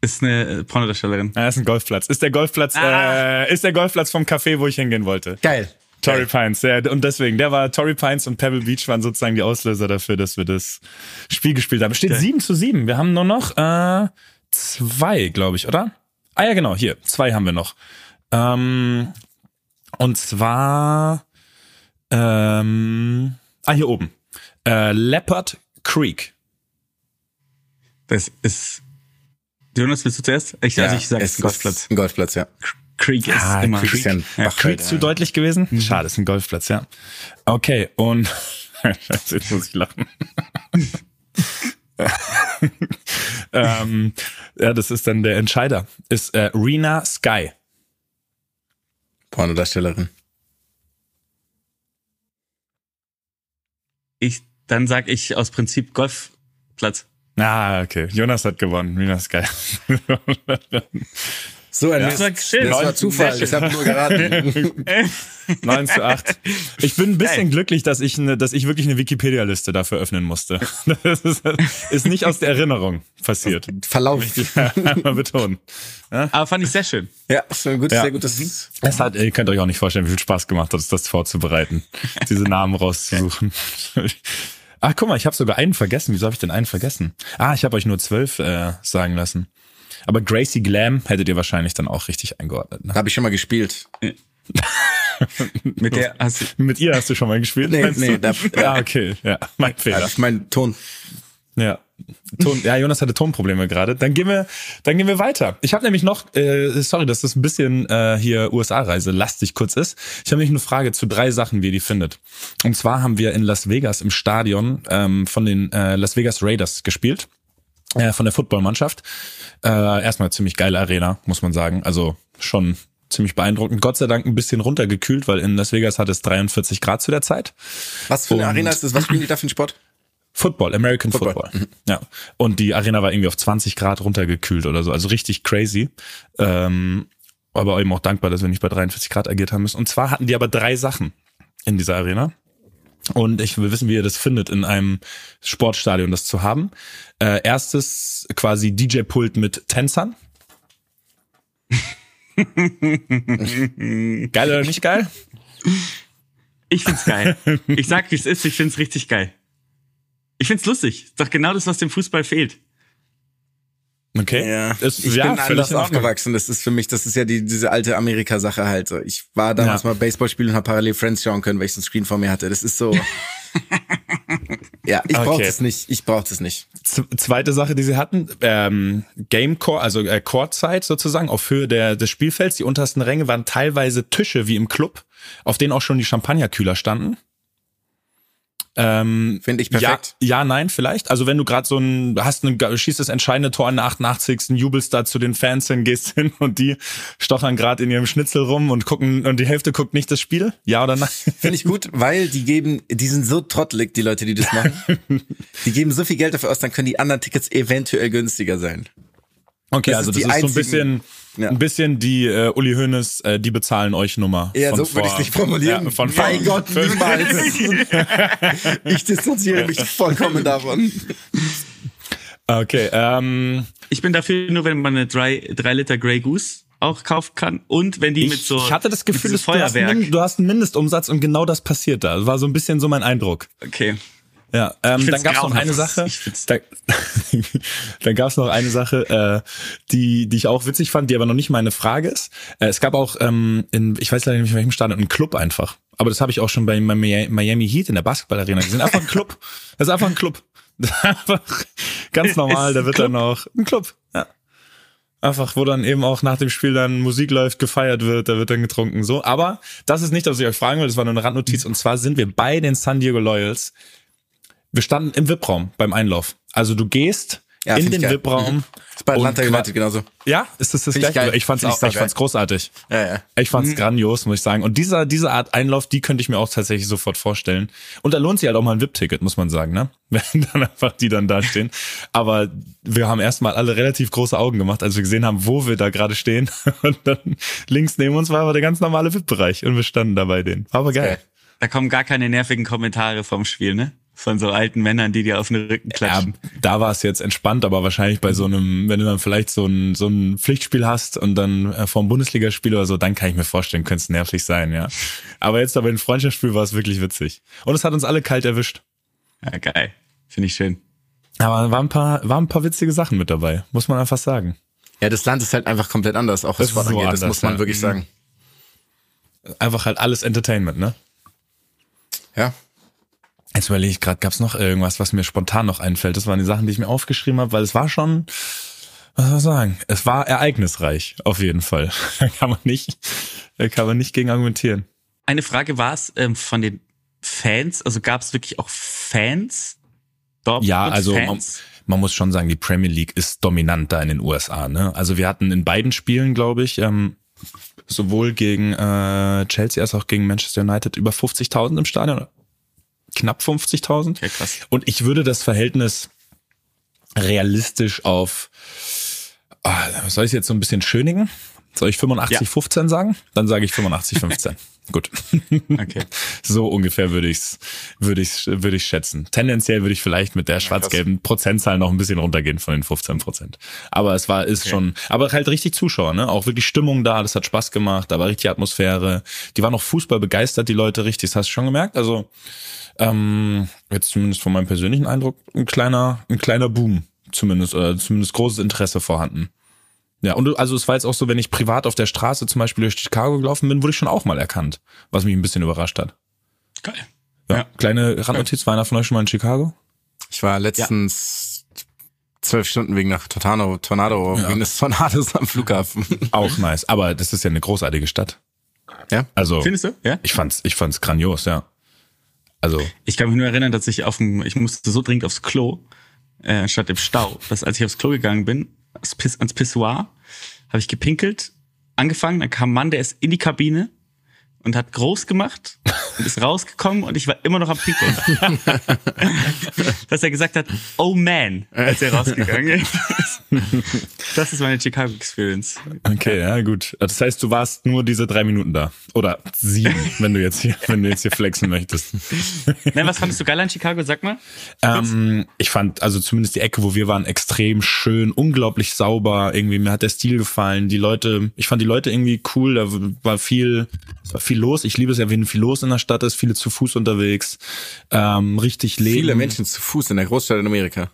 Speaker 4: Ist eine äh, Pornodarstellerin.
Speaker 5: Ja, ist ein Golfplatz. Ist der Golfplatz,
Speaker 4: Ah.
Speaker 5: äh, ist der Golfplatz vom Café, wo ich hingehen wollte.
Speaker 2: Geil.
Speaker 5: Torrey Pines, ja, und deswegen, der war, Torrey Pines und Pebble Beach waren sozusagen die Auslöser dafür, dass wir das Spiel gespielt haben. Es steht
Speaker 4: Geil.
Speaker 5: 7 zu 7. Wir haben nur noch äh, zwei, glaube ich, oder? Ah ja, genau, hier, zwei haben wir noch. Ähm, Und zwar, ähm, ah, hier oben. Äh, Leopard Creek.
Speaker 4: Das ist. Jonas, willst du zuerst? Ich, also ich sage
Speaker 2: es
Speaker 4: Golfplatz.
Speaker 2: ist ein Golfplatz, ja.
Speaker 4: Creek ist
Speaker 5: Ah,
Speaker 4: immer.
Speaker 2: Creek ist ja ein
Speaker 4: Ja,
Speaker 2: Bach
Speaker 5: Creek
Speaker 2: halt,
Speaker 5: zu
Speaker 2: ja.
Speaker 5: deutlich gewesen? Schade, ist ein Golfplatz, ja. Okay, und (laughs) Scheiße, jetzt muss ich lachen. (laughs) ähm, ja, das ist dann der Entscheider. Ist äh, Rena Sky.
Speaker 2: Pornodarstellerin.
Speaker 4: Ich, dann sag ich aus Prinzip Golfplatz.
Speaker 5: Ah, okay. Jonas hat gewonnen. Rena Sky. (laughs)
Speaker 2: So ein
Speaker 5: Ja.
Speaker 2: Mist.
Speaker 4: Sag, schön.
Speaker 2: Das war Zufall.
Speaker 4: schön.
Speaker 2: Ich habe nur geraten. (laughs)
Speaker 5: 9 zu 8. Ich bin ein bisschen
Speaker 4: Geil.
Speaker 5: glücklich, dass ich, ne, dass ich wirklich eine Wikipedia-Liste dafür öffnen musste. (laughs) Das ist, ist nicht aus der Erinnerung passiert.
Speaker 2: Verlauf.
Speaker 5: Einmal (laughs) betonen.
Speaker 4: Aber fand ich sehr schön.
Speaker 2: Ja, ist ein gutes,
Speaker 5: Ja.
Speaker 2: sehr gutes.
Speaker 5: Es hat, ihr könnt euch auch nicht vorstellen, wie viel Spaß gemacht hat, das vorzubereiten, diese Namen rauszusuchen. Ach, guck mal, ich habe sogar einen vergessen. Wieso habe ich denn einen vergessen? Ah, ich habe euch nur zwölf äh, sagen lassen. Aber Gracie Glam hättet ihr wahrscheinlich dann auch richtig eingeordnet. Ne?
Speaker 2: Habe ich schon mal gespielt.
Speaker 4: Mit der hast du,
Speaker 5: Mit ihr hast du schon mal gespielt?
Speaker 2: Nee, nee, da-
Speaker 5: ja, okay, ja, mein Fehler.
Speaker 2: das ist mein Ton.
Speaker 5: Ja. Ton, ja, Jonas hatte Tonprobleme gerade. Dann gehen wir, dann gehen wir weiter. Ich habe nämlich noch, äh, sorry, dass das ein bisschen äh, hier USA-Reise lastig kurz ist. Ich habe nämlich eine Frage zu drei Sachen, wie ihr die findet. Und zwar haben wir in Las Vegas im Stadion ähm, von den äh, Las Vegas Raiders gespielt, äh, von der Footballmannschaft. Äh, erstmal ziemlich geile Arena, muss man sagen. Also schon ziemlich beeindruckend. Gott sei Dank ein bisschen runtergekühlt, weil in Las Vegas hat es 43 Grad zu der Zeit.
Speaker 2: Was für eine
Speaker 5: Und-
Speaker 2: Arena ist das? Was spielen die da für einen Sport?
Speaker 5: Football, American
Speaker 2: Football.
Speaker 5: Football. Ja. Und die Arena war irgendwie auf 20 Grad runtergekühlt oder so. Also richtig crazy. Ähm, aber eben auch dankbar, dass wir nicht bei 43 Grad agiert haben müssen. Und zwar hatten die aber drei Sachen in dieser Arena. Und ich will wissen, wie ihr das findet, in einem Sportstadion das zu haben. Äh, erstes quasi DJ-Pult mit Tänzern. (laughs) geil oder nicht geil?
Speaker 4: ich find's geil. Ich sag, wie es ist, ich find's richtig geil. Ich find's lustig. Ist doch genau das, was dem Fußball fehlt.
Speaker 5: Okay. Ist,
Speaker 2: ich
Speaker 5: ja,
Speaker 2: bin anders aufgewachsen. Das ist für mich, das ist ja die, diese alte Amerika-Sache halt. So. Ich war damals
Speaker 5: Ja.
Speaker 2: mal Baseball spielen und habe parallel Friends schauen können, weil ich so ein Screen vor mir hatte. Das ist so. (laughs) ja, ich brauche
Speaker 5: Okay.
Speaker 2: das nicht. Ich brauche das nicht.
Speaker 5: Z- Zweite Sache, die sie hatten, ähm, Game Core, also äh, Courtside sozusagen, auf Höhe der, des Spielfelds. Die untersten Ränge waren teilweise Tische wie im Club, auf denen auch schon die Champagnerkühler standen. Ähm,
Speaker 2: Finde ich perfekt.
Speaker 5: Ja, ja, nein, vielleicht. Also wenn du gerade so ein, hast ein, schießt das entscheidende Tor in der 88. jubelst da zu den Fans hin, gehst hin (laughs) und die stochern gerade in ihrem Schnitzel rum und gucken und die Hälfte guckt nicht das Spiel. Ja oder nein? (laughs)
Speaker 2: Finde ich gut, weil die geben, die sind so trottelig, die Leute, die das machen. (laughs) die geben so viel Geld dafür aus, dann können die anderen Tickets eventuell günstiger sein.
Speaker 5: Okay,
Speaker 2: Das
Speaker 5: also
Speaker 2: ist
Speaker 5: das ist so ein bisschen,
Speaker 2: Ja.
Speaker 5: ein bisschen die äh, Uli Hoeneß, äh, die bezahlen euch Nummer.
Speaker 2: Ja,
Speaker 5: von
Speaker 2: so würde ich
Speaker 5: vor-
Speaker 2: nicht formulieren.
Speaker 5: Ja, von
Speaker 2: Bei
Speaker 5: vor-
Speaker 2: Gott, niemals. (laughs) ich distanziere mich vollkommen davon.
Speaker 5: Okay, ähm,
Speaker 4: Ich bin dafür nur, wenn man eine 3, drei Liter Grey Goose auch kaufen kann und wenn die mit
Speaker 5: ich,
Speaker 4: so
Speaker 5: ich hatte das Gefühl,
Speaker 4: mit
Speaker 5: du, hast
Speaker 4: Feuerwerk.
Speaker 5: einen, du hast einen Mindestumsatz und genau das passiert da. Das war so ein bisschen so mein Eindruck.
Speaker 4: Okay.
Speaker 5: Ja, ähm, dann
Speaker 4: find's
Speaker 5: gab's noch eine. Sache. Da, (laughs) dann gab's noch eine Sache, äh, die, die ich auch witzig fand, die aber noch nicht meine Frage ist. Äh, es gab auch, ähm, in, ich weiß leider nicht, in welchem Stadion, einen Club einfach. Aber das habe ich auch schon bei Mi- Miami Heat in der Basketballarena gesehen. Einfach ein Club. (laughs) Das ist einfach ein Club. Einfach ganz normal. Da wird dann auch ein Club. Ja. Einfach, wo dann eben auch nach dem Spiel dann Musik läuft, gefeiert wird, da wird dann getrunken, so. Aber das ist nicht, was ich euch fragen will, das war nur eine Randnotiz. Und zwar sind wir bei den San Diego Loyals. Wir standen im VIP-Raum beim Einlauf. Also du gehst
Speaker 2: Ja,
Speaker 5: in
Speaker 2: ich
Speaker 5: den. VIP-Raum.
Speaker 2: Mhm. Ist bei Atlanta United genauso.
Speaker 5: Ja, ist das das
Speaker 2: Find ich
Speaker 5: gleiche?
Speaker 2: geil.
Speaker 5: Ich fand's
Speaker 2: Find ich
Speaker 5: auch, ich fand's großartig.
Speaker 2: Ja, ja.
Speaker 5: Ich fand's
Speaker 2: Mhm.
Speaker 5: grandios, muss ich sagen. Und dieser, diese Art Einlauf, die könnte ich mir auch tatsächlich sofort vorstellen. Und da lohnt sich halt auch mal ein VIP-Ticket, muss man sagen, ne? (laughs) Wenn dann einfach die dann da stehen. Aber wir haben erstmal alle relativ große Augen gemacht, als wir gesehen haben, wo wir da gerade stehen. (laughs) Und dann links neben uns war aber der ganz normale VIP-Bereich und wir standen da bei denen. War aber geil.
Speaker 2: Geil.
Speaker 4: Da kommen gar keine nervigen Kommentare vom Spiel, ne? Von so alten Männern, die dir auf den Rücken
Speaker 5: Ja,
Speaker 4: klatschen.
Speaker 5: da war es jetzt entspannt, aber wahrscheinlich bei so einem, wenn du dann vielleicht so ein, so ein Pflichtspiel hast und dann äh, vor einem Bundesligaspiel oder so, dann kann ich mir vorstellen, könnte es nervig sein, ja. Aber jetzt aber im Freundschaftsspiel war es wirklich witzig. Und es hat uns alle kalt erwischt.
Speaker 4: Ja, geil. Finde ich schön.
Speaker 5: Aber waren ein paar, waren ein paar witzige Sachen mit dabei, muss man einfach sagen.
Speaker 2: Ja, das Land ist halt einfach komplett anders, auch was
Speaker 5: Das
Speaker 2: Sport
Speaker 5: so
Speaker 2: angeht. Das
Speaker 5: anders,
Speaker 2: muss man
Speaker 5: ja.
Speaker 2: wirklich
Speaker 5: Mhm.
Speaker 2: sagen.
Speaker 5: Einfach halt alles Entertainment, ne?
Speaker 2: Ja.
Speaker 5: Jetzt überlege ich gerade, gab es noch irgendwas, was mir spontan noch einfällt? Das waren die Sachen, die ich mir aufgeschrieben habe, weil es war schon, was soll man sagen, es war ereignisreich, auf jeden Fall. (laughs) Da kann man nicht, da kann man nicht gegen argumentieren.
Speaker 4: Eine Frage war es ähm, von den Fans, also gab es wirklich auch Fans? Dort
Speaker 5: Ja, also man,
Speaker 4: Fans?
Speaker 5: man muss schon sagen, die Premier League ist dominant da in den USA. Ne? Also wir hatten in beiden Spielen, glaube ich, ähm, sowohl gegen äh, Chelsea als auch gegen Manchester United über 50.000 im Stadion. Knapp 50.000.
Speaker 4: Ja, krass.
Speaker 5: Und ich würde das Verhältnis realistisch auf, ah, soll ich jetzt so ein bisschen schönigen? Soll ich 85-15 sagen? Dann sage ich 85-15. (laughs) Gut.
Speaker 4: Okay. (laughs)
Speaker 5: So ungefähr würde ich's, würde ich's, würde ich schätzen. Tendenziell würde ich vielleicht mit der schwarz-gelben Prozentzahl noch ein bisschen runtergehen von den 15 Prozent. Aber es war, ist schon, aber halt richtig Zuschauer, ne? Auch wirklich Stimmung da, das hat Spaß gemacht, da war richtig Atmosphäre. Die waren noch Fußball begeistert, die Leute richtig, das hast du schon gemerkt. Also, ähm, jetzt zumindest von meinem persönlichen Eindruck, ein kleiner, ein kleiner Boom, zumindest, oder zumindest großes Interesse vorhanden. Ja, und du- also es war jetzt auch so, wenn ich privat auf der Straße zum Beispiel durch Chicago gelaufen bin, wurde ich schon auch mal erkannt, was mich ein bisschen überrascht hat.
Speaker 4: Geil.
Speaker 5: Ja.
Speaker 4: Ja.
Speaker 5: Kleine Randnotiz, war einer von euch schon mal in Chicago?
Speaker 2: Ich war letztens zwölf Stunden wegen nach Tornado, Tornado, wegen des Tornados am Flughafen. (laughs)
Speaker 5: Auch nice. Aber das ist ja eine großartige Stadt.
Speaker 2: Ja.
Speaker 5: Also
Speaker 4: Findest du? Ja.
Speaker 5: ich fand's, ich fand's grandios, ja. Also
Speaker 4: Ich kann mich nur erinnern, dass ich auf dem, ich musste so dringend aufs Klo, äh, statt im Stau, dass als ich aufs Klo gegangen bin, ans, Piss, ans Pissoir, habe ich gepinkelt, angefangen, dann kam ein Mann, der ist in die Kabine und hat groß gemacht und ist rausgekommen und ich war immer noch am Pinkeln. (laughs) dass er gesagt hat, oh man, als er rausgegangen ist. Das ist meine Chicago Experience.
Speaker 5: okay, ja gut. Das heißt, du warst nur diese drei Minuten da oder sieben, wenn du jetzt hier, wenn du jetzt hier flexen möchtest.
Speaker 4: Nein, was fandest du geil an Chicago? Sag mal.
Speaker 5: Ähm, ich fand also zumindest die Ecke, wo wir waren, extrem schön, unglaublich sauber. Irgendwie mir hat der Stil gefallen. Die Leute, ich fand die Leute irgendwie cool. Da war viel, war viel los. Ich liebe es ja, wenn viel los in der Stadt ist. Viele zu Fuß unterwegs, ähm, richtig leben.
Speaker 2: Viele Menschen zu Fuß in der Großstadt in Amerika.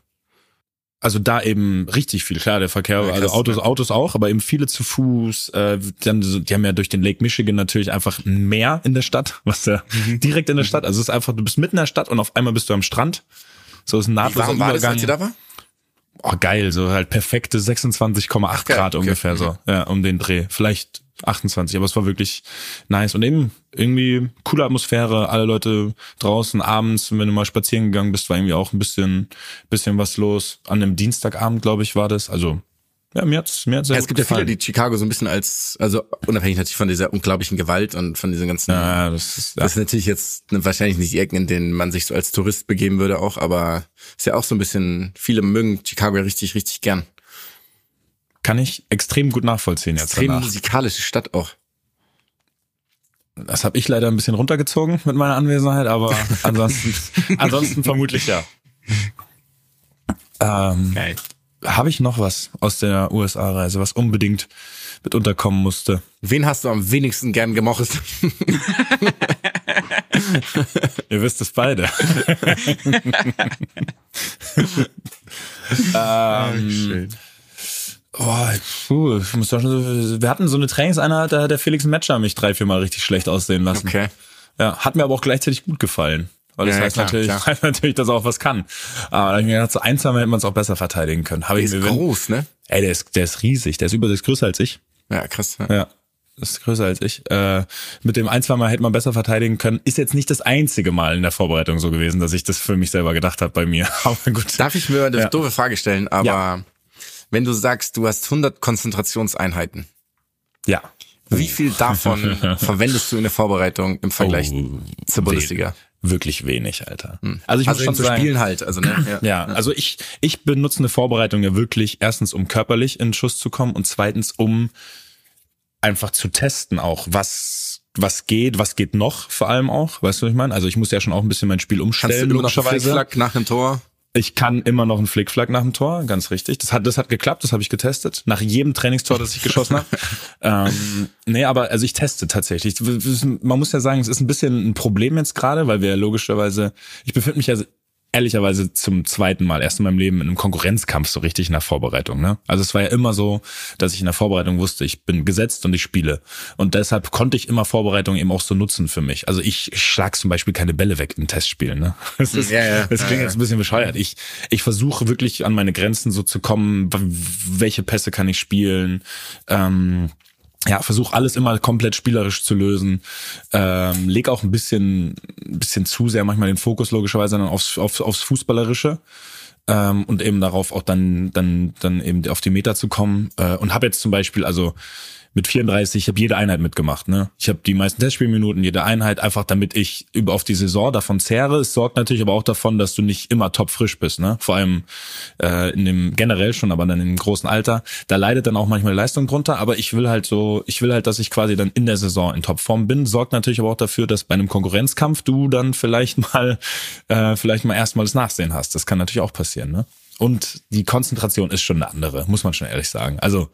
Speaker 5: Also da eben richtig viel. Klar, der Verkehr,
Speaker 2: Ja,
Speaker 5: also Autos,
Speaker 2: ja.
Speaker 5: Autos auch, aber eben viele zu Fuß. Äh, dann, die haben ja durch den Lake Michigan natürlich einfach ein Meer in der Stadt, (laughs) was ja
Speaker 2: Mhm.
Speaker 5: direkt in der Stadt. Also es ist einfach, du bist mitten in der Stadt und auf einmal bist du am Strand. So ist ein
Speaker 2: Wie
Speaker 5: nahtloser
Speaker 2: warm war das, als ihr da war?
Speaker 5: Oh, geil, so halt perfekte 26,8
Speaker 2: geil,
Speaker 5: Grad
Speaker 2: okay.
Speaker 5: ungefähr so, ja, um den Dreh. Vielleicht 28, aber es war wirklich nice und eben irgendwie coole Atmosphäre, alle Leute draußen abends, wenn du mal spazieren gegangen bist, war irgendwie auch ein bisschen bisschen was los. An einem Dienstagabend, glaube ich, war das. Also ja, mir hat's mir hat's sehr
Speaker 2: Ja,
Speaker 5: gut
Speaker 2: es gibt ja viele,
Speaker 5: gefallen.
Speaker 2: die Chicago so ein bisschen als, also unabhängig natürlich von dieser unglaublichen Gewalt und von diesen ganzen,
Speaker 5: ja, das ist ja,
Speaker 2: das ist natürlich jetzt ne, wahrscheinlich nicht die Ecken, in denen man sich so als Tourist begeben würde auch, aber ist ja auch so ein bisschen, viele mögen Chicago ja richtig, richtig gern.
Speaker 5: kann ich extrem gut nachvollziehen jetzt
Speaker 2: Extrem
Speaker 5: danach.
Speaker 2: musikalische Stadt auch.
Speaker 5: Das habe ich leider ein bisschen runtergezogen mit meiner Anwesenheit, aber (laughs) ansonsten ansonsten vermutlich ja. Ähm,
Speaker 4: Geil.
Speaker 5: Habe ich noch was aus der USA-Reise, was unbedingt mit unterkommen musste?
Speaker 2: Wen hast du am wenigsten gern gemocht? (laughs)
Speaker 5: Ihr wisst es beide. (laughs) ähm, oh, puh, ich muss doch schon so, wir hatten so eine Trainingseinheit, da hat der Felix Metscher mich drei, vier Mal richtig schlecht aussehen lassen.
Speaker 2: Okay.
Speaker 5: Ja, hat mir aber auch gleichzeitig gut gefallen. Weil das
Speaker 2: Ja,
Speaker 5: heißt,
Speaker 2: klar,
Speaker 5: natürlich,
Speaker 2: klar. (laughs)
Speaker 5: heißt natürlich, dass er auch was kann. Aber ich mir gedacht, so ein, zwei Mal hätte man es auch besser verteidigen können. Habe
Speaker 2: Der
Speaker 5: ich
Speaker 2: ist
Speaker 5: wenn,
Speaker 2: groß, ne?
Speaker 5: ey, der ist, der ist riesig, der ist über, ist größer als ich.
Speaker 2: Ja, krass. Ja.
Speaker 5: Ja. Das ist größer als ich. Äh, mit dem ein, zwei Mal hätte man besser verteidigen können. Ist jetzt nicht das einzige Mal in der Vorbereitung so gewesen, dass ich das für mich selber gedacht habe bei mir. (laughs) Aber gut.
Speaker 2: Darf ich mir eine
Speaker 5: Ja.
Speaker 2: doofe Frage stellen, aber
Speaker 5: Ja.
Speaker 2: wenn du sagst, du hast 100 Konzentrationseinheiten,
Speaker 5: Ja.
Speaker 2: wie viel davon (laughs) verwendest du in der Vorbereitung im Vergleich
Speaker 5: Oh,
Speaker 2: zur Bundesliga?
Speaker 5: Wirklich wenig, Alter. Also ich
Speaker 2: Also
Speaker 5: muss schon
Speaker 2: zu
Speaker 5: sagen,
Speaker 2: spielen halt, also ne? (clears throat)
Speaker 5: Ja, also ich, ich benutze eine Vorbereitung ja wirklich erstens, um körperlich in den Schuss zu kommen und zweitens, um einfach zu testen auch, was, was geht, was geht noch vor allem auch, weißt du, was ich meine? Also ich muss ja schon auch ein bisschen mein Spiel
Speaker 2: Kannst du
Speaker 5: umstellen,
Speaker 2: immer noch einen
Speaker 5: logischerweise.
Speaker 2: Flickflack nach einem Tor?
Speaker 5: Ich kann immer noch einen Flickflack nach dem Tor, ganz richtig. Das hat, das hat geklappt, das habe ich getestet. Nach jedem Trainingstor, das ich geschossen habe. (laughs) ähm, nee, aber also ich teste tatsächlich. Man muss ja sagen, es ist ein bisschen ein Problem jetzt gerade, weil wir logischerweise, ich befinde mich ja ehrlicherweise zum zweiten Mal erst in meinem Leben in einem Konkurrenzkampf so richtig in der Vorbereitung. Ne? Also es war ja immer so, dass ich in der Vorbereitung wusste, ich bin gesetzt und ich spiele. Und deshalb konnte ich immer Vorbereitung eben auch so nutzen für mich. Also ich schlag zum Beispiel keine Bälle weg in Testspielen. Ne? (laughs) Das, ist,
Speaker 2: Ja, ja.
Speaker 5: das klingt jetzt ein bisschen bescheuert. Ich, ich versuche wirklich an meine Grenzen so zu kommen. Welche Pässe kann ich spielen? Ähm, ja, versuche alles immer komplett spielerisch zu lösen. Ähm, leg auch ein bisschen, ein bisschen zu sehr manchmal den Fokus logischerweise dann aufs, aufs, aufs Fußballerische ähm, und eben darauf auch dann, dann, dann eben auf die Meter zu kommen. Äh, und habe jetzt zum Beispiel, also mit 34, ich habe jede Einheit mitgemacht. Ne? Ich habe die meisten Testspielminuten, jede Einheit, einfach damit ich über auf die Saison davon zehre. Es sorgt natürlich aber auch davon, dass du nicht immer top frisch bist. Ne? Vor allem äh, in dem generell schon, aber dann im großen Alter. Da leidet dann auch manchmal Leistung drunter. Aber ich will halt so, ich will halt, dass ich quasi dann in der Saison in Topform bin. Sorgt natürlich aber auch dafür, dass bei einem Konkurrenzkampf du dann vielleicht mal, äh, vielleicht mal erstmal das Nachsehen hast. Das kann natürlich auch passieren. Ne? Und die Konzentration ist schon eine andere, muss man schon ehrlich sagen. Also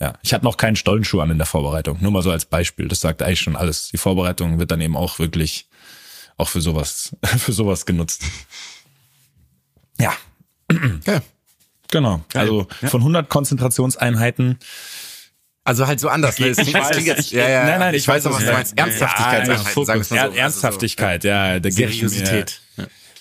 Speaker 5: ja, ich hatte noch keinen Stollenschuh an in der Vorbereitung. Nur mal so als Beispiel. Das sagt eigentlich schon alles. Die Vorbereitung wird dann eben auch wirklich auch für sowas, (laughs) für sowas genutzt. Ja,
Speaker 2: Ja.
Speaker 5: genau. Also von 100 Konzentrationseinheiten.
Speaker 2: Also halt so anders. Ne? Das klingt, das klingt jetzt, ja, ja,
Speaker 5: Nein, nein,
Speaker 2: ich,
Speaker 5: ich
Speaker 2: weiß
Speaker 5: weiß,
Speaker 2: was du meinst. Ernsthaftigkeit,
Speaker 5: Ja, Fokus,
Speaker 2: es mal so.
Speaker 5: Ernsthaftigkeit, ja. Ich
Speaker 2: Seriosität.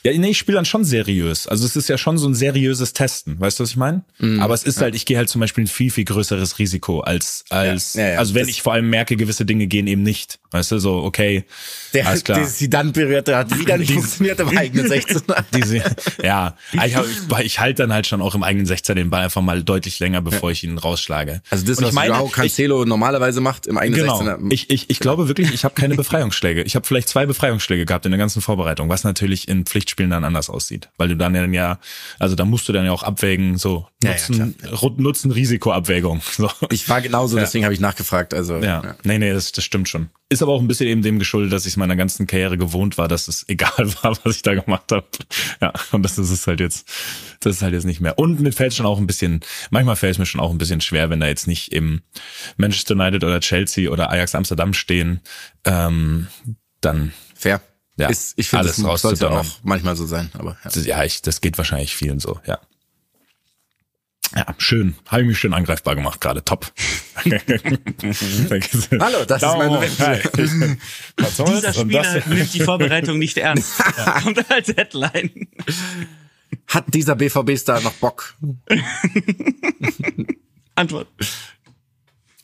Speaker 2: Ja.
Speaker 5: Ja, nee, ich spiele dann schon seriös. Also es ist ja schon so ein seriöses Testen, weißt du, was ich meine? Aber es ist halt, ich gehe halt zum Beispiel ein viel, viel größeres Risiko als, als,
Speaker 2: Ja, ja, ja.
Speaker 5: also wenn
Speaker 2: Das-
Speaker 5: ich vor allem merke, gewisse Dinge gehen eben nicht. Weißt du, so, okay,
Speaker 2: Der,
Speaker 5: alles klar.
Speaker 2: die Zidane-Periode hat wieder nicht funktioniert im eigenen 16. (laughs)
Speaker 5: Diese, ja, ich, hab- ich, ich halte dann halt schon auch im eigenen 16 den Ball einfach mal deutlich länger, bevor ich ihn rausschlage.
Speaker 2: Also das,
Speaker 5: Und
Speaker 2: was
Speaker 5: ich meine,
Speaker 2: Joao Cancelo normalerweise macht im eigenen
Speaker 5: Genau.
Speaker 2: 16er.
Speaker 5: Ich, ich, ich glaube wirklich, ich habe keine Befreiungsschläge. Ich habe vielleicht zwei Befreiungsschläge gehabt in der ganzen Vorbereitung, was natürlich in Pflichtspielen dann anders aussieht. Weil du dann ja, also da musst du dann ja auch abwägen, so
Speaker 2: Ja, ja,
Speaker 5: Nutzen, Nutzen-Risiko-Abwägung. (laughs) So.
Speaker 2: Ich war genauso, deswegen habe ich nachgefragt. Also
Speaker 5: Ja, nee, nee, das, das stimmt schon. Ist aber auch ein bisschen eben dem geschuldet, dass ich es meiner ganzen Karriere gewohnt war, dass es (laughs) egal war, was ich da gemacht habe. Ja, und das ist es halt jetzt, das ist halt jetzt nicht mehr. Und mir fällt schon auch ein bisschen, manchmal fällt es mir schon auch ein bisschen schwer, wenn da jetzt nicht im Manchester United oder Chelsea oder Ajax Amsterdam stehen, ähm, dann,
Speaker 2: fair.
Speaker 5: Ja,
Speaker 2: Ist, ich finde,
Speaker 5: alles
Speaker 2: das sollte
Speaker 5: rauszudonnern.
Speaker 2: auch manchmal so sein. Aber ja.
Speaker 5: ja, ich, das geht wahrscheinlich vielen so, ja. Ja, schön. Habe ich mich schön angreifbar gemacht gerade. Top. (laughs)
Speaker 2: Hallo, das ist mein Moment.
Speaker 5: Was soll's?
Speaker 4: Dieser
Speaker 5: das-
Speaker 4: Spieler nimmt die Vorbereitung nicht (laughs) ernst. Kommt als Headline.
Speaker 2: Hat dieser BVB-Star noch Bock? (laughs)
Speaker 4: Antwort.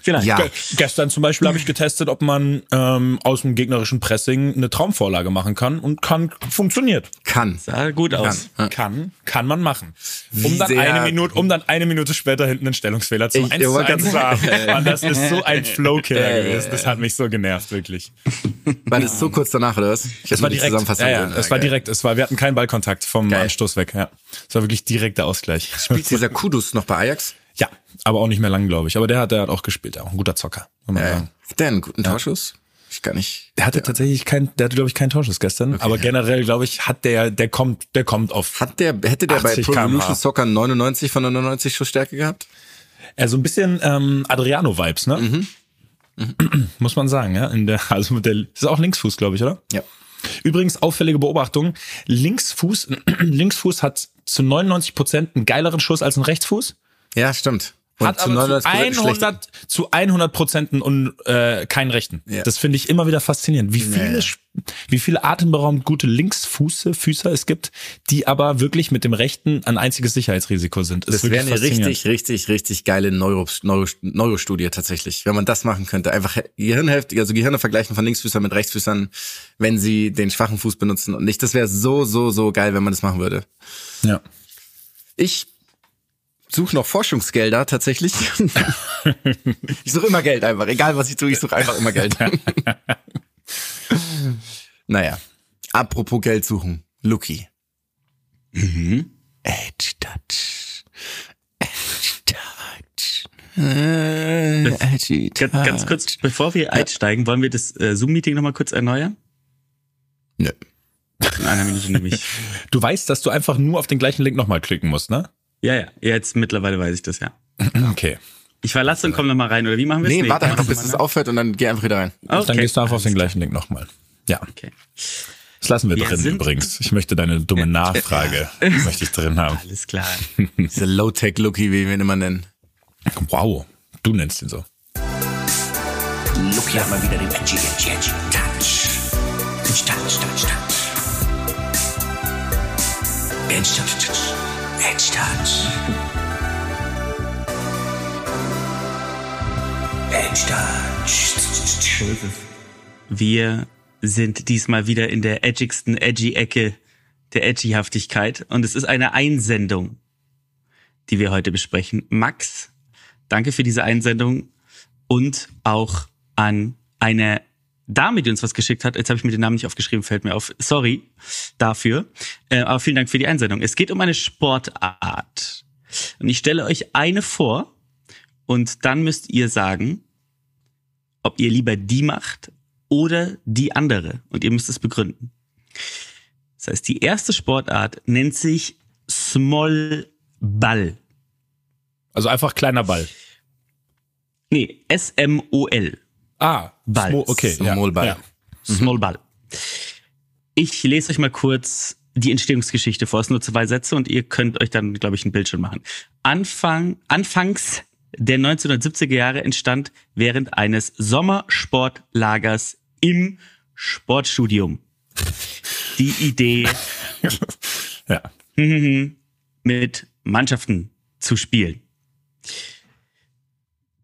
Speaker 4: Vielleicht.
Speaker 2: Ja.
Speaker 5: Ge- Gestern zum Beispiel habe ich getestet, ob man ähm, aus dem gegnerischen Pressing eine Traumvorlage machen kann und kann funktioniert.
Speaker 2: Kann.
Speaker 4: Sah gut aus.
Speaker 2: Kann.
Speaker 5: Kann, kann man machen. Um
Speaker 2: Wie
Speaker 5: dann eine Minute, um dann eine Minute später hinten einen Stellungsfehler zum
Speaker 2: Ich-
Speaker 5: 1
Speaker 2: ich
Speaker 5: zu
Speaker 2: wollte
Speaker 5: 1
Speaker 2: grad
Speaker 5: zu haben. Mann, das ist so ein Flowkiller gewesen. Das hat mich so genervt, wirklich.
Speaker 2: War das so kurz danach, oder was? Ich
Speaker 5: Es war
Speaker 2: die
Speaker 5: direkt,
Speaker 2: Zusammenfassung
Speaker 5: ja, ja, es war direkt, es war, wir hatten keinen Ballkontakt vom
Speaker 2: Geil.
Speaker 5: Anstoß weg, ja. Es war wirklich direkt der Ausgleich.
Speaker 2: Spielt dieser (laughs) Kudus noch bei Ajax?
Speaker 5: Ja, aber auch nicht mehr lang, glaube ich. Aber der hat, der hat auch gespielt, ja, auch ein guter Zocker.
Speaker 2: Ja, ja. Hat der einen guten Torschuss? Ich gar nicht.
Speaker 5: Der hatte tatsächlich kein, der hatte glaube ich keinen Torschuss gestern, aber generell glaube ich hat der, der kommt, der kommt auf.
Speaker 2: Hat der, hätte der bei
Speaker 5: 80
Speaker 2: Pro Evolution. Soccer 99 von 99 Schussstärke gehabt?
Speaker 5: Er so ein bisschen ähm, Adriano-Vibes, ne? (clears throat) Muss man sagen, ja. In der, also mit der, ist auch Linksfuß, glaube ich, oder?
Speaker 2: Ja.
Speaker 5: Übrigens auffällige Beobachtung: Linksfuß, (clears throat) Linksfuß hat zu 99 Prozent einen geileren Schuss als ein Rechtsfuß.
Speaker 2: Ja, stimmt. Und
Speaker 5: hat aber zu
Speaker 2: 99%
Speaker 5: 100 zu 100 Prozent und äh, keinen rechten.
Speaker 2: Ja.
Speaker 5: Das finde ich immer wieder faszinierend, wie viele
Speaker 2: Ja.
Speaker 5: Wie viele atemberaubend gute Linksfuße Füßer es gibt, die aber wirklich mit dem rechten ein einziges Sicherheitsrisiko sind. Ist
Speaker 2: Das wäre eine richtig, richtig, richtig geile Neuro, Neuro, Neurostudie tatsächlich, wenn man das machen könnte. Einfach Gehirnhälfte, also Gehirne vergleichen von Linksfüßern mit Rechtsfüßern, wenn sie den schwachen Fuß benutzen und nicht. Das wäre so, so, so geil, wenn man das machen würde.
Speaker 5: Ja.
Speaker 2: Ich suche noch Forschungsgelder tatsächlich. (laughs) ich suche immer Geld einfach. Egal was ich tue, ich suche einfach immer Geld. (laughs) naja. Apropos Geld suchen. Lucky.
Speaker 4: Mhm.
Speaker 2: Edge Touch. Edge. Äh,
Speaker 4: Ganz, ganz kurz, bevor wir einsteigen, wollen wir das äh, Zoom-Meeting nochmal kurz erneuern?
Speaker 2: Nö.
Speaker 4: In einer Minute nämlich. (laughs)
Speaker 5: Du weißt, dass du einfach nur auf den gleichen Link nochmal klicken musst, ne?
Speaker 4: Ja, ja, jetzt mittlerweile weiß ich das, ja. (clears throat)
Speaker 5: Okay.
Speaker 4: Ich verlasse und komme nochmal rein, oder wie machen wir es?
Speaker 2: Nee, warte einfach, bis
Speaker 4: das
Speaker 2: es
Speaker 4: mal, ne?
Speaker 2: aufhört und dann geh einfach wieder rein.
Speaker 4: Okay.
Speaker 5: Dann gehst du einfach auf den gleichen Link nochmal. Ja.
Speaker 4: Okay.
Speaker 5: Das lassen wir
Speaker 4: Wir
Speaker 5: drin übrigens. Ich möchte deine dumme (laughs) Nachfrage, möchte ich drin haben.
Speaker 4: Alles klar. (laughs)
Speaker 2: Diese Low-Tech-Lookie, wie wir ihn immer nennen.
Speaker 5: Wow, du nennst ihn so.
Speaker 3: Look, hier hat man wieder den edgy, edgy, edgy Touch. Touch, touch, touch, touch. Edge, touch, touch. Edge, touch. Edge, touch.
Speaker 4: Wir sind diesmal wieder in der edgigsten Edgy-Ecke der Edgyhaftigkeit und es ist eine Einsendung, die wir heute besprechen. Max, danke für diese Einsendung und auch an eine Dame, die uns was geschickt hat. Jetzt habe ich mir den Namen nicht aufgeschrieben, fällt mir auf. Sorry dafür. Äh, aber vielen Dank für die Einsendung. Es geht um eine Sportart. Und ich stelle euch eine vor und dann müsst ihr sagen, ob ihr lieber die macht oder die andere. Und ihr müsst es begründen. Das heißt, die erste Sportart nennt sich Small Ball.
Speaker 5: Also einfach kleiner Ball.
Speaker 4: Nee, S-M-O-L.
Speaker 5: Ah,
Speaker 4: Ball.
Speaker 5: Smo- okay. ja,
Speaker 2: Small Ball.
Speaker 5: Ja.
Speaker 4: Small Ball. Ich lese euch mal kurz die Entstehungsgeschichte vor. Es sind nur zwei Sätze und ihr könnt euch dann, glaube ich, ein Bild schon machen. Anfang, anfangs der 1970er Jahre entstand während eines Sommersportlagers im Sportstudium die Idee, (laughs)
Speaker 5: ja. (laughs)
Speaker 4: mit Mannschaften zu spielen.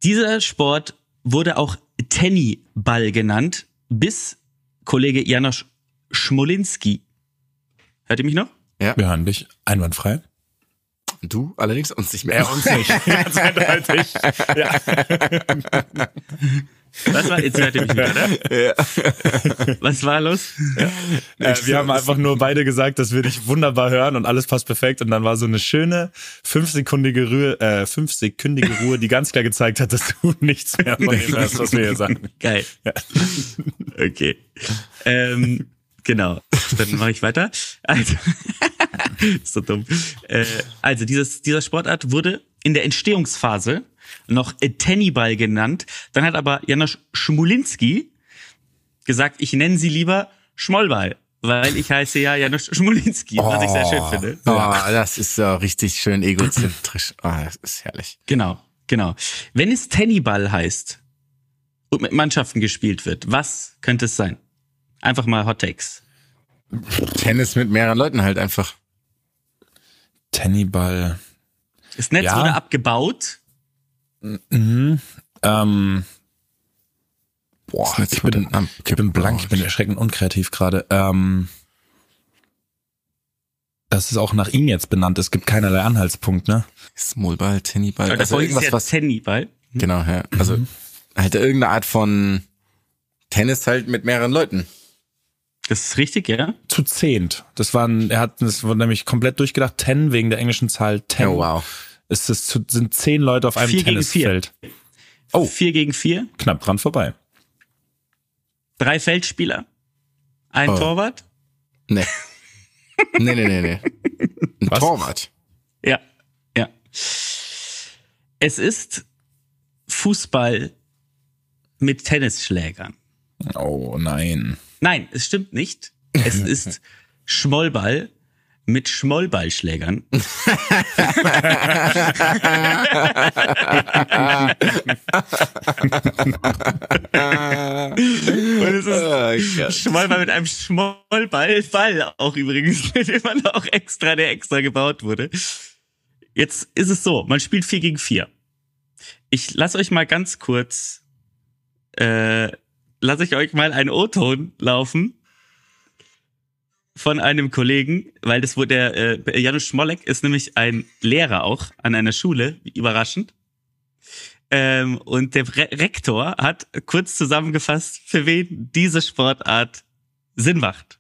Speaker 4: Dieser Sport wurde auch Tennyball genannt, bis Kollege Janosch Schmolinski. Hört ihr mich noch?
Speaker 5: Wir hören dich einwandfrei.
Speaker 2: Du allerdings uns nicht mehr.
Speaker 5: Er uns nicht. Ganz (laughs) eindeutig. Ja. (laughs)
Speaker 4: Was war, jetzt hört ihr mich wieder, oder? Was war los?
Speaker 5: Äh, wir haben einfach nur beide gesagt, dass wir dich wunderbar hören und alles passt perfekt. Und dann war so eine schöne fünfsekündige Ruhe, äh, fünfsekündige Ruhe, die ganz klar gezeigt hat, dass du nichts mehr von dem hörst, was wir hier sagen.
Speaker 4: Geil. Okay. Ähm, genau. Dann mache ich weiter. Also, (laughs) so dumm. Äh, also dieses, dieser Sportart wurde in der Entstehungsphase noch Tennyball genannt. Dann hat aber Janosch Schmulinski gesagt, ich nenne sie lieber Schmollball, weil ich heiße ja Janosch Schmulinski, was ich sehr schön finde.
Speaker 2: Oh, das ist so richtig schön egozentrisch. Oh, das ist herrlich.
Speaker 4: Genau, genau. Wenn es Tennyball heißt und mit Mannschaften gespielt wird, was könnte es sein? Einfach mal Hot Takes.
Speaker 2: Tennis mit mehreren Leuten halt einfach.
Speaker 5: Tennyball.
Speaker 4: Das Netz
Speaker 5: Ja.
Speaker 4: wurde abgebaut.
Speaker 5: Ähm, boah,
Speaker 2: Das
Speaker 5: ich bin, ich bin blank, ich bin erschreckend unkreativ gerade. Ähm, das ist auch nach ihm jetzt benannt. Es gibt keinerlei Anhaltspunkt, ne?
Speaker 2: Smallball, Tennyball.
Speaker 4: Aber
Speaker 2: Also irgendwas,
Speaker 4: ja
Speaker 2: was.
Speaker 4: Tennyball.
Speaker 2: Genau, ja. Also halt irgendeine Art von Tennis halt mit mehreren Leuten.
Speaker 4: Das ist richtig, ja?
Speaker 5: Zu zehnt. Das waren, er hat, das wurde nämlich komplett durchgedacht. Ten wegen der englischen Zahl ten.
Speaker 2: Oh, wow.
Speaker 5: Ist es zu, sind zehn Leute auf einem
Speaker 4: Vier gegen vier.
Speaker 5: Tennisfeld.
Speaker 4: Oh. Vier gegen vier,
Speaker 5: Knapp dran vorbei.
Speaker 4: drei Feldspieler, ein
Speaker 2: Oh.
Speaker 4: Torwart.
Speaker 2: Nee. nee, nee, nee, nee. Ein
Speaker 5: Was?
Speaker 2: Torwart.
Speaker 4: Ja, ja. Es ist Fußball mit Tennisschlägern.
Speaker 5: Oh nein.
Speaker 4: Nein, es stimmt nicht. Es (laughs) ist Schmollball mit Schmollballschlägern. (laughs) Und es ist Schmollball mit einem Schmollball, Ball auch übrigens, (laughs) den man auch extra, der extra gebaut wurde. Jetzt ist es so, man spielt 4 gegen 4. Ich lasse euch mal ganz kurz, äh, lasse ich euch mal einen O-Ton laufen von einem Kollegen, weil das wurde der äh, Janusz Schmollek ist nämlich ein Lehrer auch an einer Schule, überraschend. Ähm, und der Re Rektor hat kurz zusammengefasst, für wen diese Sportart Sinn macht.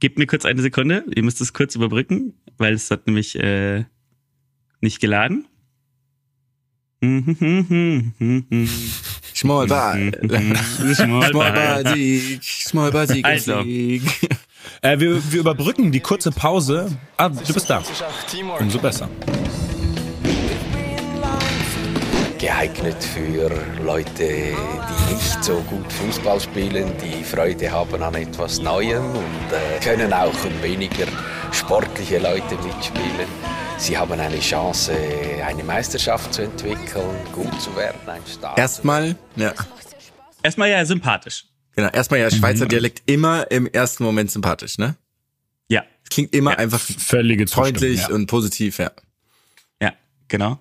Speaker 4: Gebt mir kurz eine Sekunde, ihr müsst es kurz überbrücken, weil es hat nämlich äh, nicht geladen.
Speaker 2: Smallball.
Speaker 4: Schmollball.
Speaker 2: Smallball Sieg. Smallball Sieg.
Speaker 4: Also.
Speaker 2: Sieg.
Speaker 5: Äh, wir, wir überbrücken die kurze Pause. Ah, du bist da. Umso besser.
Speaker 6: geeignet für Leute, die nicht so gut Fußball spielen, die Freude haben an etwas Neuem und äh, können auch weniger sportliche Leute mitspielen. Sie haben eine Chance, eine Meisterschaft zu entwickeln, gut zu werden, ein Start.
Speaker 2: Erstmal, ja,
Speaker 4: Erstmal ja sympathisch.
Speaker 2: Genau. Erstmal ja
Speaker 5: Mhm.
Speaker 2: Schweizer Dialekt immer im ersten Moment sympathisch, ne?
Speaker 4: Ja,
Speaker 2: klingt immer
Speaker 4: Ja.
Speaker 2: einfach
Speaker 5: Völlige
Speaker 2: freundlich
Speaker 5: Zustimmung,
Speaker 2: und positiv, ja.
Speaker 4: ja, genau.